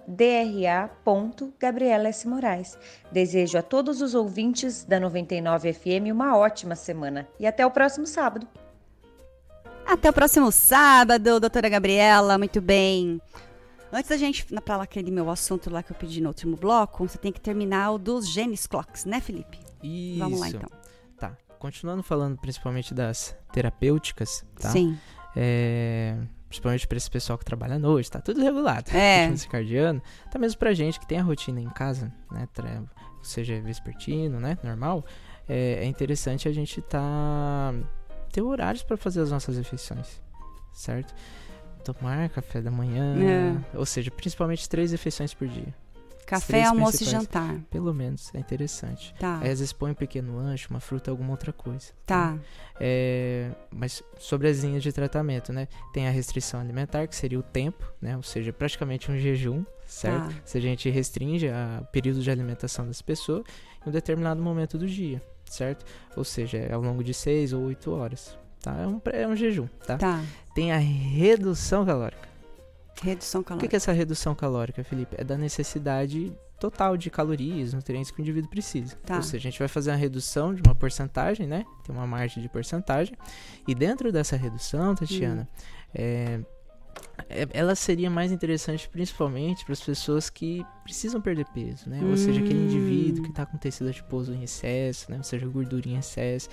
I: Desejo a todos os ouvintes da 99 FM uma ótima semana e até o próximo sábado.
B: Até o próximo sábado, doutora Gabriela, muito bem. Antes da gente ir para aquele meu assunto lá que eu pedi no último bloco, você tem que terminar o dos Genes Clocks, né, Felipe?
C: Isso.
B: Vamos lá então.
C: Tá. Continuando falando principalmente das terapêuticas, tá?
B: Sim.
C: É, principalmente para esse pessoal que trabalha à noite, tá tudo regulado.
B: É.
C: Circadiano. Até mesmo pra gente que tem a rotina em casa, né? Seja vespertino, né? Normal. É, é interessante a gente tá ter horários para fazer as nossas refeições, certo? Tomar café da manhã, ou seja, principalmente três refeições por dia.
B: Café, almoço e jantar.
C: Pelo menos, é interessante.
B: Tá.
C: Aí às vezes põe um pequeno lanche, uma fruta, alguma outra coisa.
B: Tá.
C: É, mas sobre as linhas de tratamento, né? Tem a restrição alimentar, que seria o tempo, né? Ou seja, praticamente um jejum, certo?
B: Tá.
C: Se a gente restringe o período de alimentação das pessoas em um determinado momento do dia, certo? Ou seja, é ao longo de seis ou oito horas, tá? É um, é um jejum, tá?
B: Tá.
C: Tem a redução calórica.
B: Redução
C: O que
B: calórica.
C: é essa redução calórica, Felipe? É da necessidade total de calorias, nutrientes que o indivíduo precisa.
B: Tá.
C: Ou seja, a gente vai fazer uma redução de uma porcentagem, né? Tem uma margem de porcentagem. E dentro dessa redução, Tatiana, é, é- ela seria mais interessante principalmente para as pessoas que precisam perder peso, né? Ou seja, aquele
B: Hum.
C: indivíduo que está com tecido adiposo em excesso, né? Ou seja, gordura em excesso.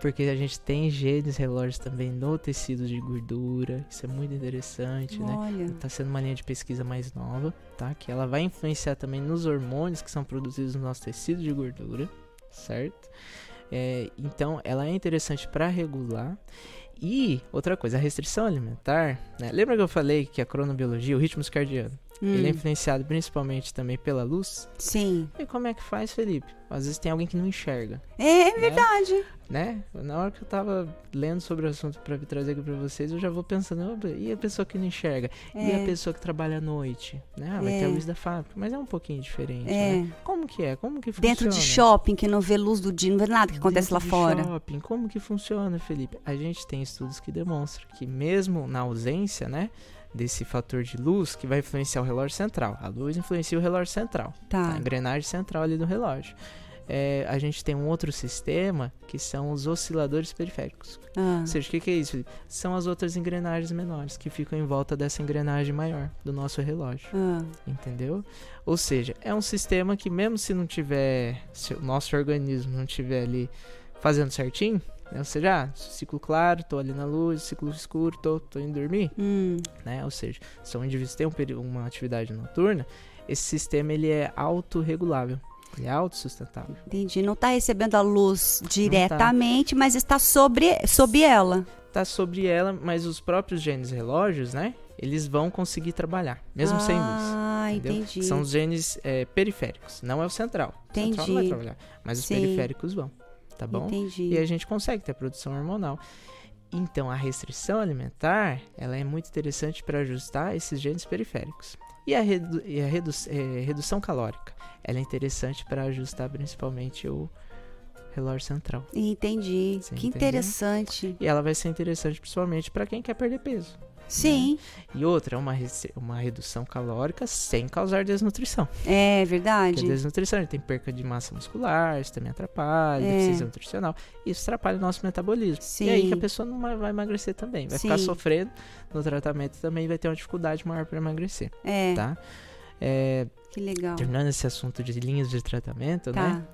C: Porque a gente tem genes relógios também no tecido de gordura. Isso é muito interessante, né?
B: Olha.
C: Tá sendo uma linha de pesquisa mais nova, tá? Que ela vai influenciar também nos hormônios que são produzidos no nosso tecido de gordura, certo? É, então, ela é interessante para regular. E outra coisa, a restrição alimentar, né? Lembra que eu falei que a cronobiologia, o ritmo circadiano, ele é
B: Hum,
C: influenciado principalmente também pela luz?
B: Sim.
C: E como é que faz, Felipe? Às vezes tem alguém que não enxerga,
B: É, é verdade.
C: né? Na hora que eu tava lendo sobre o assunto para trazer aqui para vocês, eu já vou pensando, "Opa, e a pessoa que não enxerga? E a
B: É.
C: pessoa que trabalha à noite, né? Ah, vai ter a
B: É.
C: luz da fábrica, mas é um pouquinho diferente,
B: É.
C: né? Como que é? Como que funciona?
B: Dentro de shopping, que não vê luz do dia, não vê nada que acontece
C: Dentro
B: lá
C: de
B: fora.
C: shopping, como que funciona, Felipe? A gente tem estudos que demonstram que mesmo na ausência, né, desse fator de luz que vai influenciar o relógio central. A luz influencia o relógio central,
B: Tá.
C: a engrenagem central ali do relógio. É, a gente tem um outro sistema que são os osciladores periféricos.
B: Ah,
C: Ou seja, o que, que é isso? São as outras engrenagens menores que ficam em volta dessa engrenagem maior do nosso relógio.
B: ah,
C: Entendeu? Ou seja, é um sistema que mesmo se não tiver, se o nosso organismo não tiver ali fazendo certinho, né? Ou seja, ah, ciclo claro, tô ali na luz, ciclo escuro, tô, tô indo dormir,
B: hum,
C: né? Ou seja, se um indivíduo tem um uma atividade noturna, esse sistema ele é autorregulável, ele é autossustentável.
B: entendi. Não está recebendo a luz
C: tá.
B: diretamente, mas está sobre, sob ela.
C: Tá sobre ela, mas os próprios genes relógios, né? Eles vão conseguir trabalhar, mesmo sem luz.
B: Ah, entendi.
C: São os genes é, periféricos, não é o central. O central não vai
B: Entendi.
C: trabalhar, mas os
B: Sim.
C: periféricos vão, tá bom?
B: Entendi.
C: E a gente consegue ter produção hormonal. Então, a restrição alimentar, ela é muito interessante para ajustar esses genes periféricos. E a, redu- e a redu- eh, redução calórica, ela é interessante para ajustar principalmente o relógio central.
B: Entendi.
C: Você
B: que
C: entendeu?
B: interessante.
C: E ela vai ser interessante principalmente para quem quer perder peso.
B: Sim,
C: E outra, é uma, uma redução calórica sem causar desnutrição.
B: é
C: Porque a
B: verdade.
C: desnutrição tem perca de massa muscular, isso também atrapalha,
B: É.
C: deficiência nutricional. Isso atrapalha o nosso metabolismo.
B: Sim.
C: E aí que a pessoa não vai emagrecer também. Vai ficar
B: Sim.
C: sofrendo no tratamento também vai ter uma dificuldade maior para emagrecer,
B: É,
C: tá? É,
B: que legal.
C: terminando esse assunto de linhas de tratamento,
B: Tá.
C: né?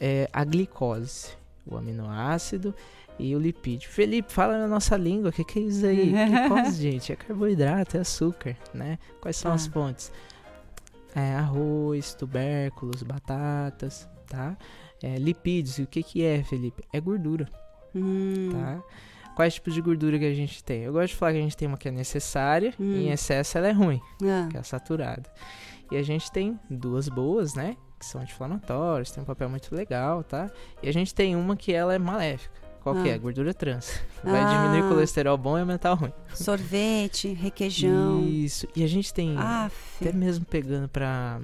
C: É a glicose, o aminoácido e o lipídio. Felipe, fala na nossa língua, o que, que é isso aí? Glicose, gente, é carboidrato, é açúcar, né? Quais são
B: Tá.
C: as fontes? É, arroz, tubérculos, batatas, tá? É, lipídios, e o que que é, Felipe? É gordura,
B: Hum,
C: tá? Quais tipos de gordura que a gente tem? Eu gosto de falar que a gente tem uma que é necessária,
B: Hum.
C: e em excesso ela é ruim,
B: ah,
C: que é saturada. E a gente tem duas boas, né? Que são anti-inflamatórias, tem um papel muito legal, tá? E a gente tem uma que ela é maléfica. Qual que é?
B: Ah.
C: Gordura trans. Vai
B: Ah.
C: diminuir o colesterol bom e aumentar o ruim.
B: sorvete, requeijão.
C: Isso. E a gente tem
B: Ah,
C: até mesmo pegando pra.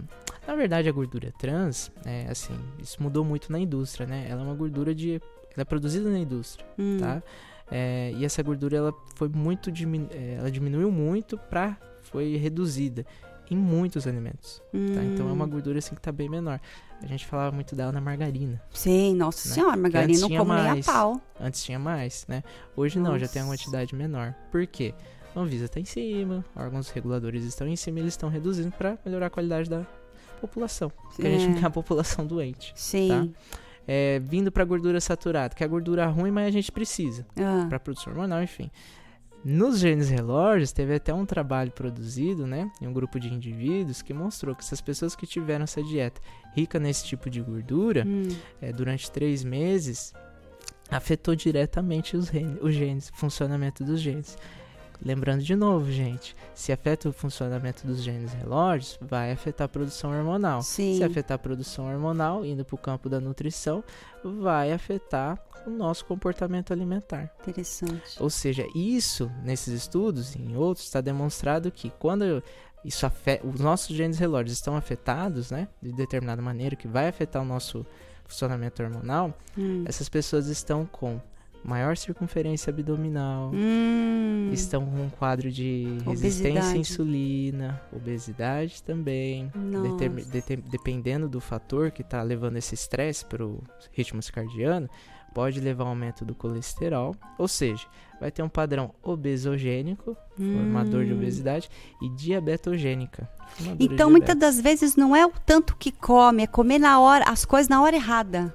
C: Na verdade, a gordura trans, é assim, isso mudou muito na indústria, né? Ela é uma gordura de. Ela é produzida na indústria,
B: hum,
C: tá? É, e essa gordura ela foi muito diminu... é, ela diminuiu muito pra foi reduzida em muitos alimentos, tá? Então é uma
B: hum.
C: gordura assim que tá bem menor. A gente falava muito dela na margarina.
B: Sei, nossa
C: né?
B: senhora, margarina não como nem a
C: mais.
B: pau.
C: Antes tinha mais, né? Hoje não, já tem uma
B: Nossa.
C: quantidade menor. Por quê? A Anvisa está em cima, órgãos reguladores estão em cima, eles estão reduzindo para melhorar a qualidade da população. Porque a gente
B: É.
C: não quer a população doente.
B: Sim.
C: Tá? É, vindo para gordura saturada, que é a gordura ruim, mas a gente precisa
B: Ah,
C: para produção hormonal, enfim. Nos genes relógios, teve até um trabalho produzido, né, em um grupo de indivíduos que mostrou que essas pessoas que tiveram essa dieta rica nesse tipo de gordura,
B: hum,
C: é, durante três meses, afetou diretamente os, os genes, o funcionamento dos genes. Lembrando de novo, gente, se afeta o funcionamento dos genes relógios, vai afetar a produção hormonal.
B: Sim.
C: Se afetar a produção hormonal, indo para o campo da nutrição, vai afetar o nosso comportamento alimentar.
B: interessante.
C: Ou seja, isso, nesses estudos e em outros, está demonstrado que quando isso afeta, os nossos genes relógios estão afetados, né, de determinada maneira, que vai afetar o nosso funcionamento hormonal,
B: Hum.
C: essas pessoas estão com maior circunferência abdominal,
B: Hum,
C: estão com um quadro de resistência
B: Obesidade.
C: à insulina, obesidade também, dependendo do fator que está levando esse estresse para o ritmo circadiano, pode levar ao aumento do colesterol, ou seja, vai ter um padrão obesogênico, formador de
B: Hum.
C: obesidade, e diabetogênica.
B: Então, muitas das vezes não é o tanto que come, é comer na hora, as coisas na hora errada.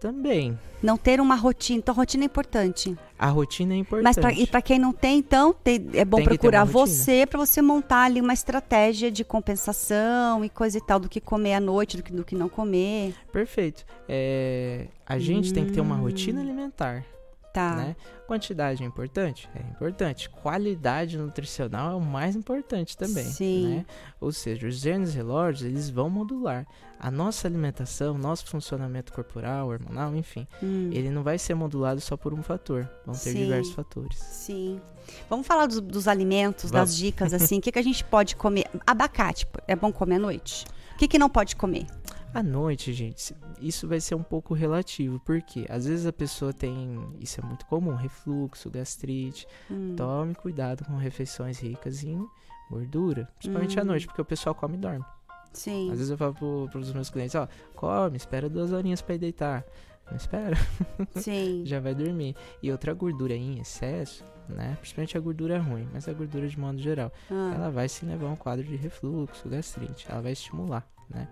C: Também,
B: Não ter uma rotina. Então, rotina é importante.
C: a rotina é importante.
B: Mas pra, e para quem não tem, então, tem- é bom
C: Tem
B: procurar você para você montar ali uma estratégia de compensação e coisa e tal do que comer à noite, do que, do que não comer.
C: Perfeito. É, a gente tem que ter uma
B: Hum.
C: rotina alimentar.
B: Tá.
C: né? Quantidade é importante? É importante. Qualidade nutricional é o mais importante também.
B: Sim.
C: Né? Ou seja, os genes relógios, eles vão modular. A nossa alimentação, nosso funcionamento corporal, hormonal, enfim,
B: Hum,
C: ele não vai ser modulado só por um fator. Vão ter
B: Sim.
C: diversos fatores.
B: Sim. Vamos falar dos, dos alimentos,
C: Vamos.
B: das dicas, assim. O que, que a gente pode comer? Abacate, é bom comer à noite? O que, que não pode comer?
C: À noite, gente, se- isso vai ser um pouco relativo, porque às vezes a pessoa tem, isso é muito comum, refluxo, gastrite.
B: Hum,
C: Tome cuidado com refeições ricas em gordura, principalmente à
B: Hum.
C: noite, porque o pessoal come e dorme.
B: sim.
C: Às vezes eu falo pro, pros meus clientes, ó, come, espera duas horinhas pra ir deitar. Não espera,
B: Sim.
C: já vai dormir. E outra gordura em excesso, né? Principalmente a gordura ruim, mas a gordura de modo geral,
B: Ah,
C: ela vai sim levar a um quadro de refluxo, gastrite, ela vai estimular, né?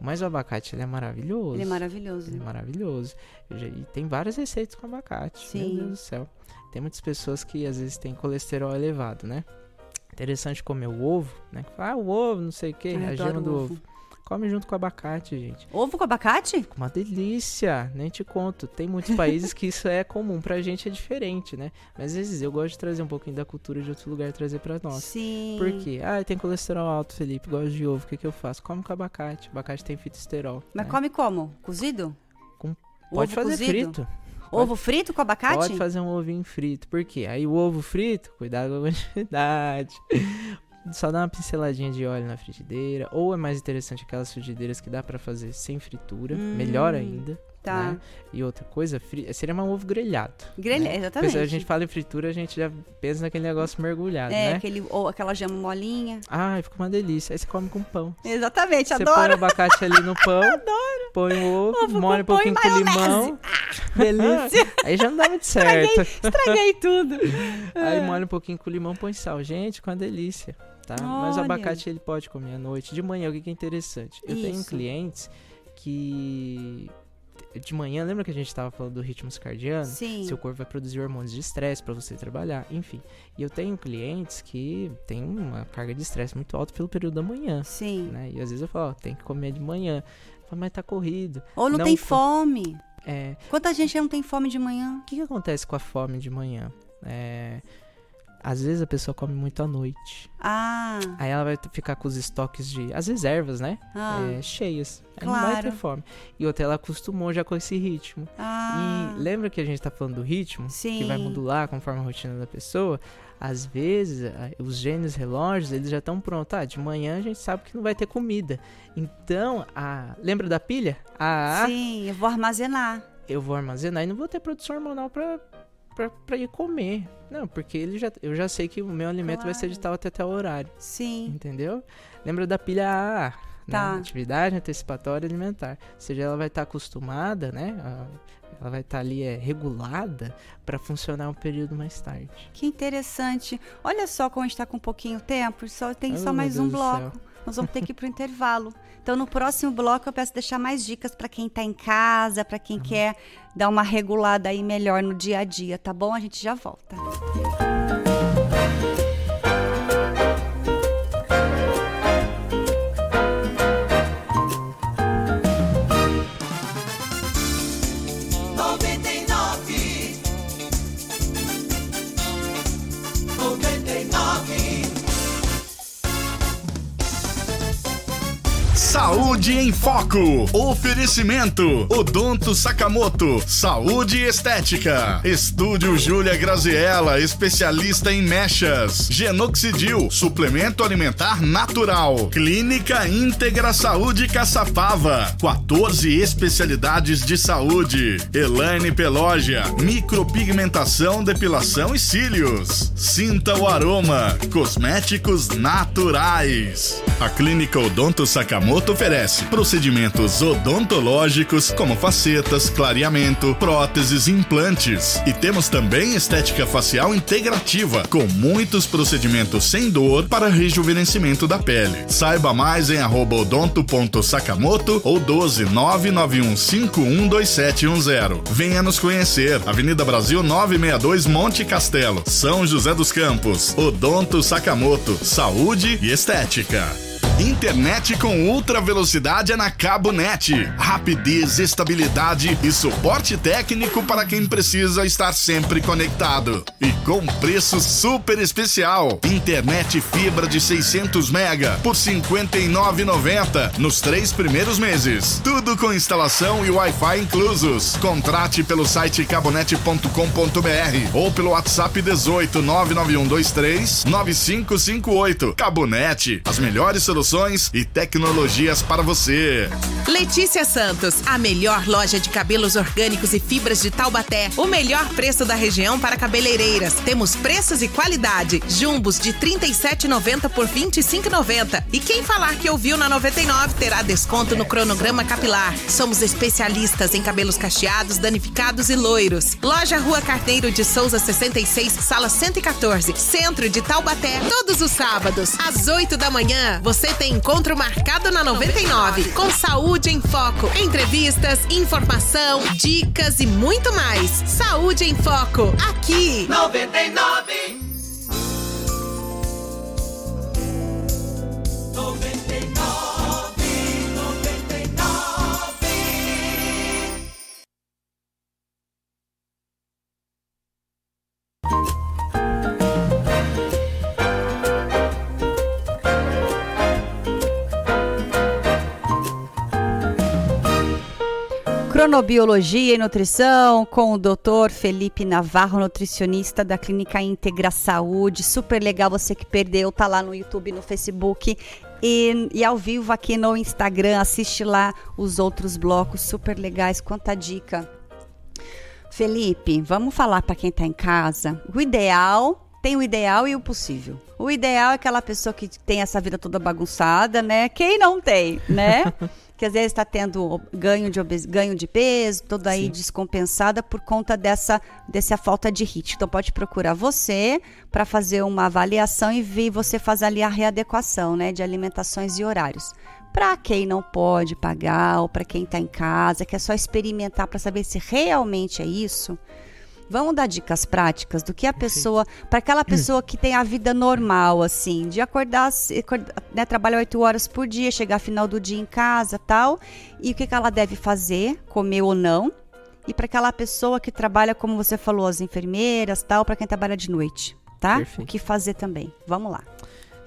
C: Mas o abacate, ele é maravilhoso.
B: ele é maravilhoso.
C: Ele é maravilhoso. Já- e tem várias receitas com abacate.
B: Sim.
C: Meu Deus do céu. Tem muitas pessoas que às vezes têm colesterol elevado, né? Interessante comer o ovo, né? Ah, o ovo, não sei o que, gema do
B: ovo.
C: ovo. Come junto com o abacate, gente.
B: Ovo com abacate?
C: Uma delícia, nem te conto. Tem muitos países que isso é comum, pra gente é diferente, né? Mas às vezes eu gosto de trazer um pouquinho da cultura de outro lugar e trazer pra nós.
B: Sim.
C: Por quê? Ah, tem colesterol alto, Felipe, gosto de ovo. O que, que eu faço? Come com abacate. Abacate tem fitosterol.
B: Mas
C: né?
B: come como? Cozido?
C: Com- Pode
B: Ovo
C: fazer
B: cozido?
C: frito.
B: Ovo frito com abacate?
C: Pode fazer um ovinho frito. Por quê? Aí o ovo frito, cuidado com a quantidade. Só dá uma pinceladinha de óleo na frigideira. Ou é mais interessante aquelas frigideiras que dá pra fazer sem fritura.
B: Hum,
C: melhor ainda.
B: Tá.
C: né? E outra coisa, fri- seria um ovo grelhado.
B: Grelha,
C: né?
B: exatamente.
C: Porque se a gente fala em fritura, a gente já pensa naquele negócio mergulhado,
B: É,
C: né?
B: aquele, ou aquela gema molinha.
C: Ai, fica uma delícia. Aí você come com pão.
B: Exatamente,
C: Você põe o
B: adoro.
C: abacate ali no pão. Adoro. Põe o ovo,
B: Ovo
C: molha um pouquinho com limão.
B: Delícia.
C: Aí já não dá muito certo.
B: Estraguei tudo.
C: Aí molha um pouquinho com limão, põe sal. Gente, com uma delícia, tá? Mas o
B: Olha.
C: abacate ele pode comer à noite. De manhã, o que é interessante? Eu tenho
B: Isso.
C: clientes que de manhã, lembra que a gente tava falando do ritmo circadiano?
B: Sim.
C: Seu corpo vai produzir hormônios de estresse para você trabalhar, enfim. E eu tenho clientes que têm uma carga de estresse muito alta pelo período da manhã,
B: Sim.
C: né? E às vezes eu falo, ó, tem que comer de manhã. Eu falo, mas tá corrido.
B: Ou não,
C: Não
B: tem
C: co-
B: fome.
C: É,
B: Quanta gente não tem fome de manhã?
C: o que, que acontece com a fome de manhã? É, às vezes a pessoa come muito à noite.
B: Ah,
C: Aí ela vai ficar com os estoques de. as reservas, né?
B: ah,
C: É, cheias. Aí não vai ter
B: Claro.
C: fome. E outra, ela acostumou já com esse ritmo.
B: ah.
C: E lembra que a gente tá falando do ritmo?
B: Sim.
C: Que vai modular conforme a rotina da pessoa. Às vezes, a- os genes relógios, eles já estão prontos. Ah, de manhã a gente sabe que não vai ter comida. Então, a... lembra da pilha? Ah,
B: Sim, eu vou armazenar.
C: eu vou armazenar e não vou ter produção hormonal pra, pra, pra ir comer. Não, porque ele já, eu já sei que o meu alimento vai ser de
B: Claro.
C: tal até tal horário.
B: Sim.
C: Entendeu? Lembra da pilha A?
B: Tá.
C: Né? Atividade antecipatória alimentar. Ou seja, ela vai estar acostumada, né? ela vai estar ali é, regulada para funcionar um período mais tarde.
B: Que interessante. Olha só como a gente tá com um pouquinho tempo, só tem
C: Oh,
B: só mais um bloco.
C: céu.
B: Nós vamos ter que ir pro intervalo. Então, no próximo bloco, eu peço deixar mais dicas para quem tá em casa, para quem quer dar uma regulada aí melhor no dia a dia, tá bom? A gente já volta.
H: Noventa
A: Saúde em Foco. Oferecimento: Odonto Sakamoto. Saúde e Estética. Estúdio Júlia Graziella, especialista em mechas. Genoxidil, suplemento alimentar natural. Clínica Íntegra Saúde Caçapava. 14 especialidades de saúde. Elaine Pelógia, micropigmentação, depilação e cílios. Sinta o aroma. Cosméticos naturais. A Clínica Odonto Sakamoto oferece procedimentos odontológicos como facetas, clareamento, próteses implantes. E temos também estética facial integrativa, com muitos procedimentos sem dor para rejuvenescimento da pele. Saiba mais em odonto.sakamoto ou 12 991512710. Venha nos conhecer. Avenida Brasil 962 Monte Castelo, São José dos Campos. Odonto Sakamoto, saúde e estética. Internet com ultra velocidade é na Cabo Net. Rapidez, estabilidade e suporte técnico para quem precisa estar sempre conectado. E com preço super especial. Internet fibra de 600 mega por R$ 59,90 nos três primeiros meses. Tudo com instalação e Wi-Fi inclusos. Contrate pelo site cabonet.com.br ou pelo WhatsApp 18 99123 9558. Cabonet, as melhores soluções e tecnologias para você.
D: Letícia Santos, a melhor loja de cabelos orgânicos e fibras de Taubaté. O melhor preço da região para cabeleireiras. Temos preços e qualidade. Jumbos de R$ 37,90 por R$ 25,90. E quem falar que ouviu na 99 terá desconto no cronograma capilar. Somos especialistas em cabelos cacheados, danificados e loiros. Loja Rua Carneiro de Souza 66, sala 114, centro de Taubaté. Todos os sábados, às 8 da manhã, você tem encontro marcado na 99 com saúde em foco, entrevistas, informação, dicas e muito mais. Saúde em foco, aqui.
H: 99. 99.
B: Cronobiologia e nutrição com o Dr. Felipe Navarro, nutricionista da Clínica Íntegra Saúde. Super legal você que perdeu, tá lá no YouTube, no Facebook e, e ao vivo aqui no Instagram. Assiste lá os outros blocos super legais. Quanta dica. Felipe, vamos falar para quem está em casa. O ideal tem o ideal e o possível. O ideal é aquela pessoa que tem essa vida toda bagunçada, né? Quem não tem, né? que às vezes está tendo ganho de, obes- ganho de peso, toda aí
C: Sim.
B: descompensada por conta dessa, dessa falta de ritmo. Então pode procurar você para fazer uma avaliação e ver você fazer ali a readequação, né, de alimentações e horários. Para quem não pode pagar ou para quem está em casa, que é só experimentar para saber se realmente é isso. Vamos dar dicas práticas do que a pessoa, para aquela pessoa que tem a vida normal, assim, de acordar, se- né, trabalhar oito horas por dia, chegar final do dia em casa, tal, e o que, que ela deve fazer, comer ou não. E para aquela pessoa que trabalha, como você falou, as enfermeiras, tal, para quem trabalha de noite, tá?
C: Perfeito.
B: O que fazer também. Vamos lá.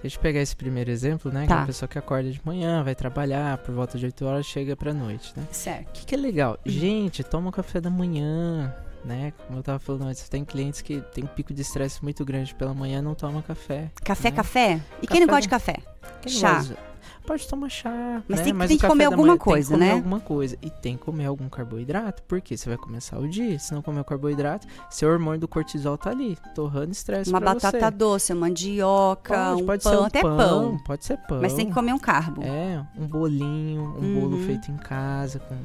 C: Deixa eu pegar esse primeiro exemplo, né? Que é
B: Tá.
C: uma pessoa que acorda de manhã, vai trabalhar por volta de 8 horas, chega pra noite, né?
B: Certo.
C: O que, que é legal? Gente, toma o café da manhã, né? Como eu tava falando antes, tem clientes que tem um pico de estresse muito grande pela manhã não toma café.
B: Café,
C: né?
B: café? E
C: Café
B: quem não gosta de café?
C: Quem
B: Chá.
C: gosta- Pode tomar chá.
B: Mas
C: né?
B: tem que-
C: Mas
B: tem que comer alguma
C: manhã tem que
B: coisa,
C: comer
B: né?
C: alguma coisa. E tem que comer algum carboidrato, porque você vai começar o dia. Se não comer o carboidrato, seu hormônio do cortisol tá ali, torrando estresse
B: Uma batata
C: você.
B: doce, uma mandioca,
C: Pode,
B: um
C: pode
B: pão,
C: um
B: até
C: pão,
B: pão.
C: Pode ser pão.
B: Mas tem que comer um carbo.
C: É, um bolinho, um bolo
B: Uhum.
C: feito em casa, com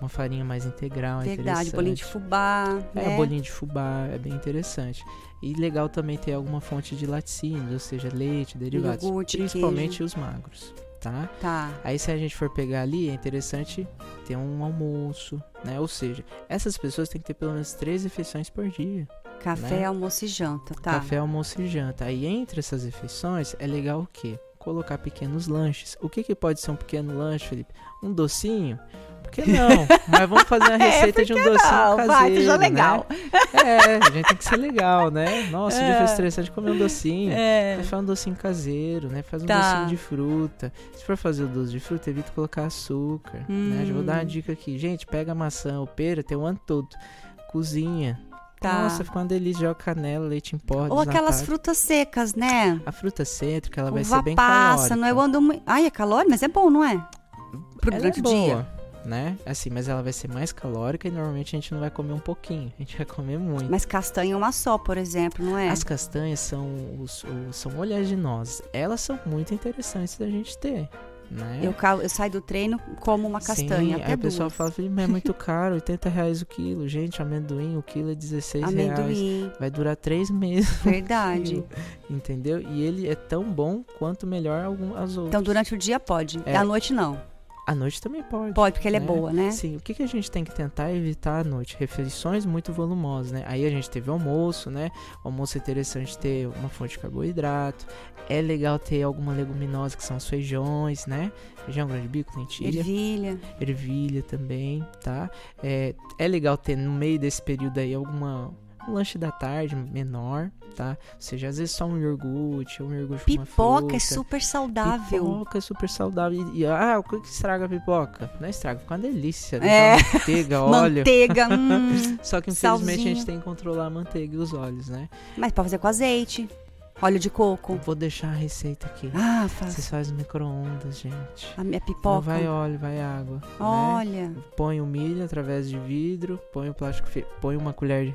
C: uma farinha mais integral. é
B: Verdade, bolinho de fubá.
C: É,
B: né?
C: bolinho de fubá, é bem interessante. E legal também ter alguma fonte de laticínios, ou seja, leite, derivados.
B: Iogurte,
C: principalmente
B: queijo.
C: os magros, tá?
B: Tá.
C: Aí se a gente for pegar ali, é interessante ter um almoço, né? Ou seja, essas pessoas têm que ter pelo menos três refeições por dia.
B: Café,
C: né?
B: almoço e janta, tá.
C: Café, almoço e janta. Aí entre essas refeições é legal o quê? Colocar pequenos lanches. O que, que pode ser um pequeno lanche, Felipe? Um docinho? Por que não? Mas vamos fazer uma
B: É,
C: receita de um docinho
B: não?
C: caseiro,
B: Vai, seja
C: né?
B: legal.
C: É, a gente tem que ser legal, né? Nossa,
B: É.
C: foi estressante comer um docinho.
B: É.
C: Faz um docinho caseiro, né? Faz um
B: Tá.
C: docinho de fruta. Se for fazer o doce de fruta, evita colocar açúcar, né? Já vou dar uma
B: Hum.
C: dica aqui. Gente, pega a maçã ou pera, tem o ano todo. Cozinha.
B: Tá.
C: Nossa, fica uma delícia. Joga canela, leite em pó.
B: Ou aquelas frutas secas, né?
C: A fruta cêntrica, ela vai
B: Uva
C: ser bem
B: passa,
C: calórica.
B: não é? Eu ando muito... Ai, é calórico, mas é bom, não é? Pro,
C: Ela
B: durante
C: é
B: o dia.
C: né? Assim, mas ela vai ser mais calórica e normalmente a gente não vai comer um pouquinho. A gente vai comer muito.
B: Mas castanha é uma só, por exemplo, não é?
C: As castanhas são, os, os- são oleaginosas. Elas são muito interessantes da gente ter, né?
B: Eu, eu saio do treino, como uma castanha,
C: Sim,
B: até
C: aí o pessoal
B: duas.
C: fala, mas é muito caro, 80 reais o quilo. Gente, amendoim, o quilo é 16 reais.
B: Amendoim,
C: Vai durar três meses,
B: verdade.
C: entendeu? E ele é tão bom quanto melhor algum, as outras.
B: Então, durante o dia pode.
C: É.
B: À noite, não.
C: À noite também pode.
B: Pode, porque ela é
C: né?
B: boa, né?
C: Sim, o que, que a gente tem que tentar evitar à noite? Refeições muito volumosas, né? Aí a gente teve almoço, né? O almoço é interessante ter uma fonte de carboidrato. É legal ter alguma leguminosa, que são os feijões, né? Feijão grande bico, lentilha,
B: Ervilha.
C: ervilha também, tá? É, é legal ter no meio desse período aí alguma um lanche da tarde menor, tá? Ou seja, às vezes só um iogurte, um iogurte com uma
B: Pipoca é super saudável.
C: Pipoca é super saudável. E, ah, o que estraga a pipoca? Não estraga, fica uma delícia.
B: É.
C: Né? Com Manteiga, óleo.
B: Manteiga, hum.
C: Só que infelizmente a
B: salzinho.
C: gente tem que controlar a manteiga e os óleos, né?
B: Mas pode fazer com azeite, óleo de coco.
C: Vou deixar a receita aqui.
B: Ah, faz.
C: Vocês fazem micro-ondas, gente.
B: A minha
C: Não
B: pipoca.
C: vai óleo, vai água. né?
B: Olha.
C: Põe o milho através de vidro, põe o plástico, põe uma colher de,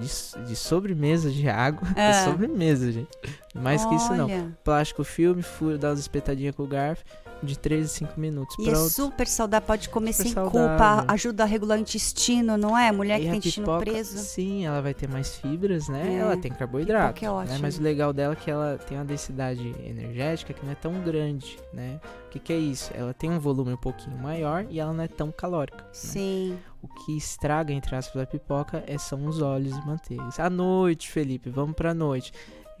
C: de de sobremesa de água. É.
B: É.
C: sobremesa, gente. Mais que isso não.
B: Olha.
C: Plástico filme, furo, dá umas espetadinhas com o garfo, de 3 a 5 minutos.
B: E é
C: Pronto.
B: super saudável, pode comer
C: Super
B: sem
C: saudável.
B: culpa, ajuda a regular o intestino, não é? Mulher que
C: E a
B: tem intestino
C: pipoca,
B: preso.
C: Sim, ela vai ter mais fibras, né?
B: É.
C: Ela tem carboidrato.
B: É
C: né?
B: ótimo.
C: Mas o legal dela é que ela tem uma densidade energética que não é tão grande, né? O que, que é isso? Ela tem um volume um pouquinho maior e ela não é tão calórica. né? O que estraga, entre aspas, a pipoca é, são os óleos e manteigas. À noite, Felipe, vamos pra noite.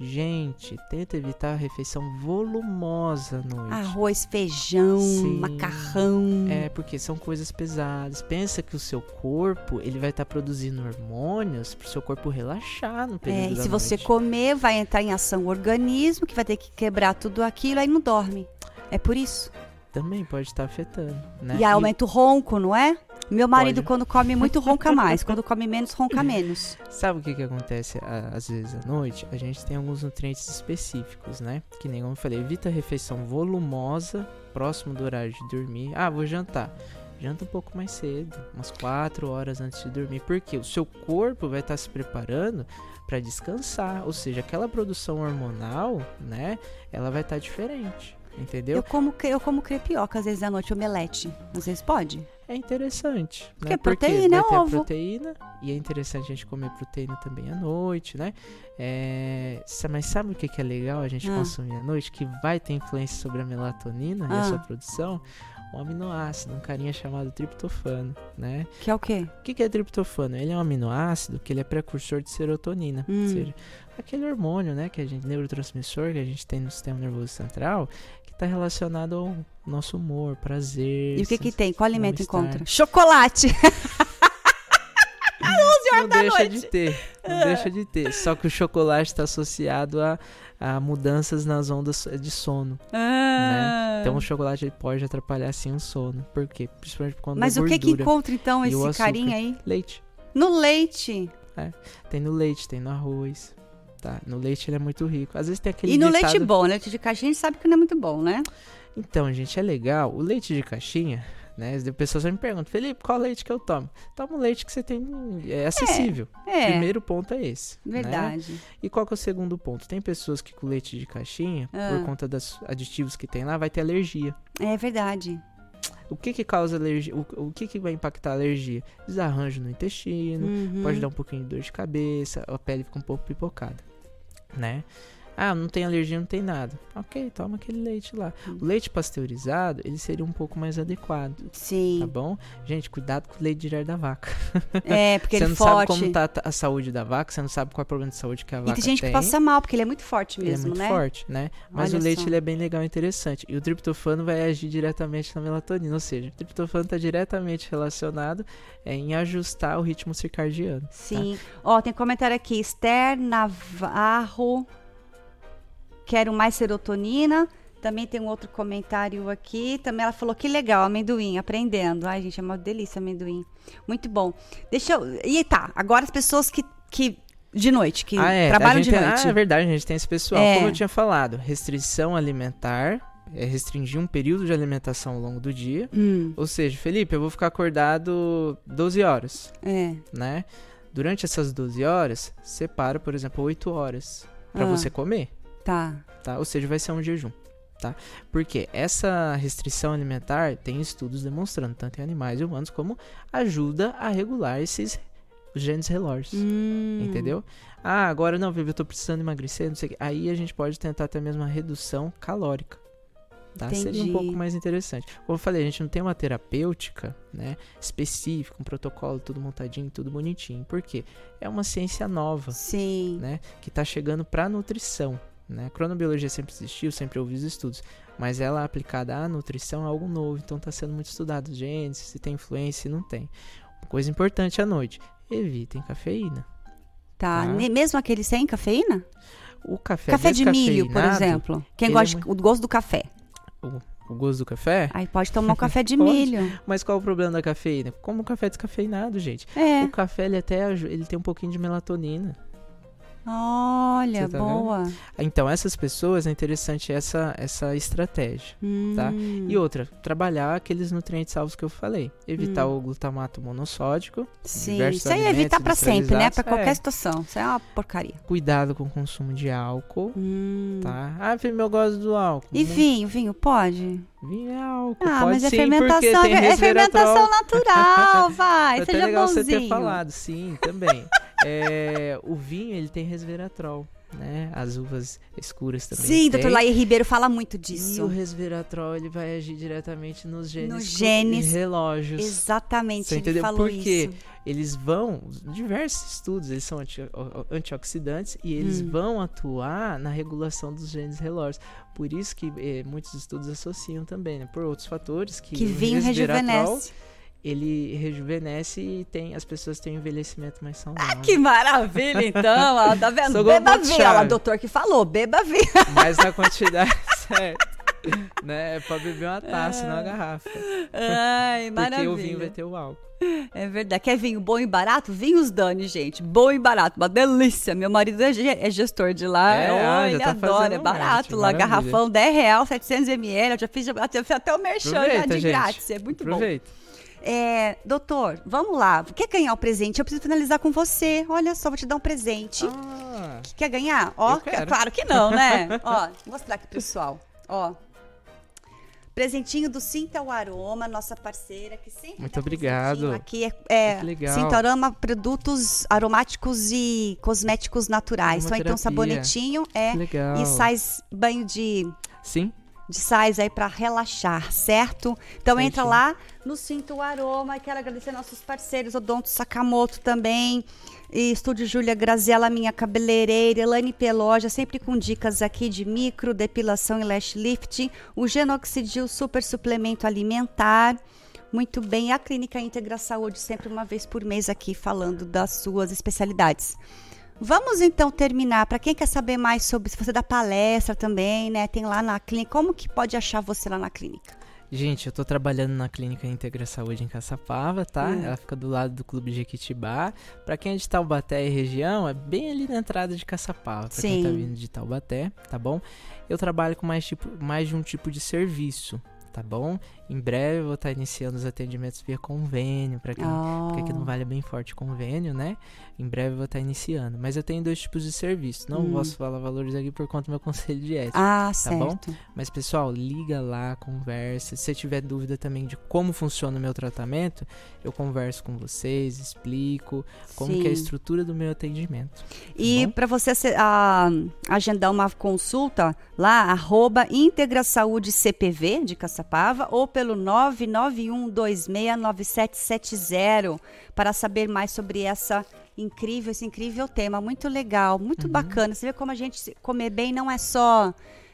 C: Gente, tenta evitar a refeição volumosa à noite.
B: Arroz, feijão,
C: Sim.
B: macarrão.
C: É, porque são coisas pesadas. Pensa que o seu corpo, ele vai estar produzindo hormônios pro seu corpo relaxar no período
B: É, e
C: da
B: se você comer, vai entrar em ação o organismo, que vai ter que quebrar tudo aquilo, aí não dorme. É por isso.
C: Também pode estar afetando, né?
B: E aumenta o ronco, não é? Meu marido,
C: Pode.
B: quando come muito, ronca mais. quando come menos, ronca menos.
C: Sabe o que que acontece às vezes à noite? A gente tem alguns nutrientes específicos, né? Que nem como eu falei, evita a refeição volumosa próximo do horário de dormir. Ah, vou jantar. Janta um pouco mais cedo, umas 4 horas antes de dormir, porque o seu corpo vai estar se preparando para descansar, ou seja, aquela produção hormonal, né? Ela vai estar diferente, entendeu?
B: Eu como, eu como crepioca, às vezes à noite, omelete. Às vezes pode.
C: É interessante.
B: Porque
C: né?
B: é proteína,
C: ter
B: é
C: a
B: ovo.
C: proteína. E é interessante a gente comer proteína também à noite, né? É, mas sabe o que, que é legal a gente
B: Ah.
C: consumir à noite? Que vai ter influência sobre a melatonina e a
B: Ah.
C: sua produção? Um aminoácido, um carinha chamado triptofano, né?
B: Que é o quê?
C: O que, que é triptofano? Ele é um aminoácido que ele é precursor de serotonina.
B: Hum.
C: Ou seja, aquele hormônio, né? Que a gente, neurotransmissor que a gente tem no sistema nervoso central, está relacionado ao nosso humor, prazer.
B: E o que que tem? Qual alimento encontra? Chocolate!
C: não deixa
B: noite.
C: de ter. Não deixa de ter. Só que o chocolate está associado a, a mudanças nas ondas de sono.
B: Ah.
C: Então o chocolate pode atrapalhar sim o sono. Por quê? Principalmente por conta
B: Mas o que que encontra então esse carinha aí?
C: Leite.
B: No leite.
C: Tem no leite, tem no arroz. Tá? No leite ele é muito rico. Às vezes tem aquele
B: E no
C: ditado...
B: leite bom, leite de caixinha a gente sabe que não é muito bom, né?
C: Então, gente, é legal. O leite de caixinha, né? As pessoas sempre perguntam, Felipe, qual leite que eu tomo? Toma o leite que você tem é acessível.
B: É,
C: Primeiro ponto é esse. né?
B: verdade.
C: E qual que é o segundo ponto? Tem pessoas que com leite de caixinha,
B: Ah.
C: por conta dos aditivos que tem lá, vai ter alergia.
B: É verdade.
C: O que que causa alergia? O, o que que vai impactar a alergia? Desarranjo no intestino,
B: Uhum.
C: pode dar um pouquinho de dor de cabeça, a pele fica um pouco pipocada, né? Ah, não tem alergia, não tem nada. Ok, toma aquele leite lá. O leite pasteurizado, ele seria um pouco mais adequado, tá
B: Sim.
C: bom? Gente, cuidado com o leite direto da vaca.
B: É, porque
C: você
B: ele
C: não
B: é forte.
C: sabe como tá a saúde da vaca, você não sabe qual é o problema de saúde que a
B: e
C: vaca
B: tem gente que passa mal, porque ele é muito forte
C: Ele é
B: mesmo,
C: muito
B: né?
C: forte, né? Mas
B: Olha
C: o leite
B: só.
C: ele é bem legal e interessante. E o triptofano vai agir diretamente na melatonina, ou seja, o triptofano está diretamente relacionado é, em ajustar o ritmo circadiano. tá?
B: Sim. Ó, tem comentário aqui. Esther Navarro. Quero mais serotonina. Também tem um outro comentário aqui. Também ela falou que legal, amendoim, aprendendo. Ai, gente, é uma delícia amendoim. Muito bom. Deixa eu. E tá, agora as pessoas que. que de noite, que
C: Ah, é.
B: trabalham de noite.
C: Ah, é verdade, a gente tem esse pessoal.
B: É.
C: Como eu tinha falado, restrição alimentar. É restringir um período de alimentação ao longo do dia.
B: Hum,
C: Ou seja, Felipe, eu vou ficar acordado 12 horas,
B: é.
C: né? Durante essas 12 horas, separa, por exemplo, 8 horas para
B: Ah.
C: você comer.
B: Tá.
C: tá? Ou seja, vai ser um jejum, tá? Porque essa restrição alimentar tem estudos demonstrando, tanto em animais e humanos, como ajuda a regular esses genes relógios.
B: Hum,
C: Entendeu? Ah, agora não, Vivi, eu tô precisando emagrecer, não sei o que. Aí a gente pode tentar até mesmo uma redução calórica. Tá? Seria um pouco mais interessante. Como eu falei, a gente não tem uma terapêutica, né, específica, um protocolo tudo montadinho, tudo bonitinho. Por quê? É uma ciência nova
B: Sim.
C: né, que está chegando para a nutrição. Né? A cronobiologia sempre existiu, sempre houve os estudos, mas ela aplicada à nutrição é algo novo, então está sendo muito estudado. Gente, se tem influência, se não tem. Uma coisa importante à noite: evitem cafeína.
B: Tá.
C: Tá.
B: Mesmo aquele sem cafeína?
C: O café,
B: café de milho, por exemplo. Quem
C: ele
B: gosta
C: é
B: o gosto do café.
C: O, o gosto do café.
B: Aí pode tomar um café de milho.
C: Mas qual o problema da cafeína? Como o café descafeinado, gente.
B: É.
C: O café ele até ele tem um pouquinho de melatonina.
B: Olha,
C: tá
B: boa.
C: Então essas pessoas é interessante essa essa estratégia. tá?
B: Hum,
C: E outra, trabalhar aqueles nutrientes salvos que eu falei. Evitar o glutamato monossódico.
B: Sim, isso aí é evitar pra sempre, né? Pra
C: industrializados.
B: qualquer
C: É.
B: situação. Isso é uma porcaria.
C: Cuidado com o consumo de álcool,
B: Hum.
C: tá? Ah, Felipe, eu gosto do álcool.
B: E
C: Não-
B: vinho, vinho, pode?
C: Vinho é álcool.
B: Ah,
C: pode
B: mas é
C: sim,
B: fermentação, é fermentação natural, vai,
C: É
B: seja
C: legal
B: bonzinho.
C: você ter falado, sim, também. É, o vinho, ele tem resveratrol, né? As uvas escuras também
B: Sim,
C: tem.
B: doutor Laí Ribeiro fala muito
C: E o
B: disso.
C: resveratrol, ele vai agir diretamente nos genes,
B: Nos genes.
C: relógios.
B: Exatamente,
C: Você entendeu?
B: falou
C: Por quê?
B: isso.
C: Eles vão, diversos estudos, eles são anti- antioxidantes e eles
B: Hum.
C: vão atuar na regulação dos genes relógios. Por isso que eh, muitos estudos associam também, né? Por outros fatores que,
B: Que vinho rejuvenesce.
C: Ele rejuvenesce e tem, as pessoas têm um envelhecimento mais saudável.
B: Ah, Que maravilha, então. Ó, tá vendo?
C: Sou
B: beba o doutor que falou, beba vinho.
C: Mas na quantidade certa. né? É pra beber uma taça, não uma garrafa.
B: Ai,
C: Porque o vinho vai ter o álcool.
B: É verdade. Quer vinho bom e barato? Vinhos Dani, gente. Bom e barato. Uma delícia. Meu marido é é gestor de lá.
C: É,
B: Oh,
C: ah, já
B: ele
C: tá
B: adora. É barato lá.
C: maravilha.
B: Garrafão, 10 real, 700 ml. Eu já fiz, já fiz até o merchan já
C: Aproveita,
B: de
C: gente.
B: grátis. É muito bom. É, doutor, vamos lá. Quer ganhar o presente? Eu preciso finalizar com você. Olha só, vou te dar um presente.
C: Ah,
B: Quer ganhar? Ó,
C: quero.
B: claro que não, né? Ó, vou mostrar aqui, pessoal. Ó. Presentinho do Sinta o Aroma, nossa parceira, que sempre
C: Muito
B: dá
C: obrigado.
B: Aqui é, é
C: legal.
B: Sinta Aroma, produtos aromáticos e cosméticos naturais. Então, então sabonetinho é
C: legal.
B: e sais banho de
C: Sim?
B: De sais aí para relaxar, certo? Então entra
C: Certinho.
B: lá no Sinto o Aroma e quero agradecer nossos parceiros, Odonto Sakamoto também, e Estúdio Júlia Graziella, minha cabeleireira, Elane Peloja, sempre com dicas aqui de micro, depilação e lash lift, o Genoxidil Super Suplemento Alimentar, muito bem, a Clínica Integra Saúde, sempre uma vez por mês aqui falando das suas especialidades. Vamos então terminar. Para quem quer saber mais sobre se você dá palestra também, né? Tem lá na clínica. Como que pode achar você lá na clínica?
C: Gente, eu tô trabalhando na Clínica Integra Saúde em Caçapava, tá?
B: Hum.
C: Ela fica do lado do Clube Jequitibá. Pra quem é de Taubaté e região, é bem ali na entrada de Caçapava. Pra quem tá
B: Sim.
C: vindo de Taubaté, tá bom? Eu trabalho com mais, tipo, mais de um tipo de serviço, tá bom? Em breve eu vou estar iniciando os atendimentos via convênio, pra quem porque aqui no
B: Oh.
C: Vale bem forte convênio, né? Em breve eu vou estar iniciando. Mas eu tenho dois tipos de serviço. Não
B: Hum.
C: posso falar valores aqui por conta do meu conselho de ética.
B: Ah,
C: Tá bom?
B: certo.
C: Mas, pessoal, liga lá, conversa. Se você tiver dúvida também de como funciona o meu tratamento, eu converso com vocês, explico como que é a estrutura do meu atendimento.
B: E
C: bom?
B: para você a- agendar uma consulta lá, arroba Integra Saúde CPV de Caçapava ou pelo 991269770 para saber mais sobre essa incrível, esse incrível tema. Muito legal, muito
C: Uhum.
B: bacana. Você vê como a gente comer bem não é só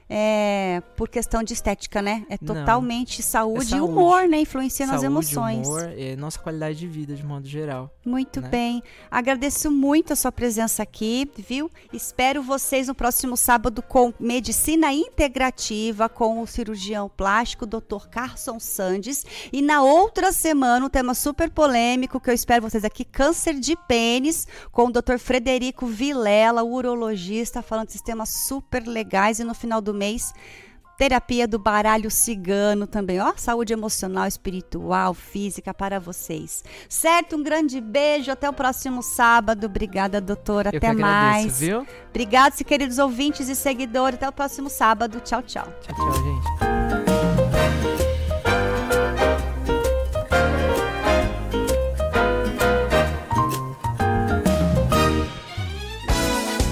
B: é, por questão de estética, né? É
C: Não.
B: totalmente saúde, e
C: saúde.
B: humor, né? Influencia nas
C: Saúde,
B: emoções.
C: humor, é nossa qualidade de vida de modo geral.
B: Muito
C: né?
B: bem. Agradeço muito a sua presença aqui, viu? Espero vocês no próximo sábado com Medicina Integrativa com o cirurgião plástico Dr. Carson Sandes. E na outra semana, um tema super polêmico que eu espero vocês aqui, câncer de pênis, com o Dr. Frederico Vilela, urologista, falando de temas super legais. E no final do mês, Terapia do baralho cigano também, ó, saúde emocional, espiritual, física para vocês. Certo? Um grande beijo, até o próximo sábado. Obrigada, doutora.
C: Eu
B: até
C: agradeço,
B: mais.
C: viu?
B: Obrigado, queridos ouvintes e seguidores. Até o próximo sábado. Tchau, tchau.
C: Tchau, tchau, gente.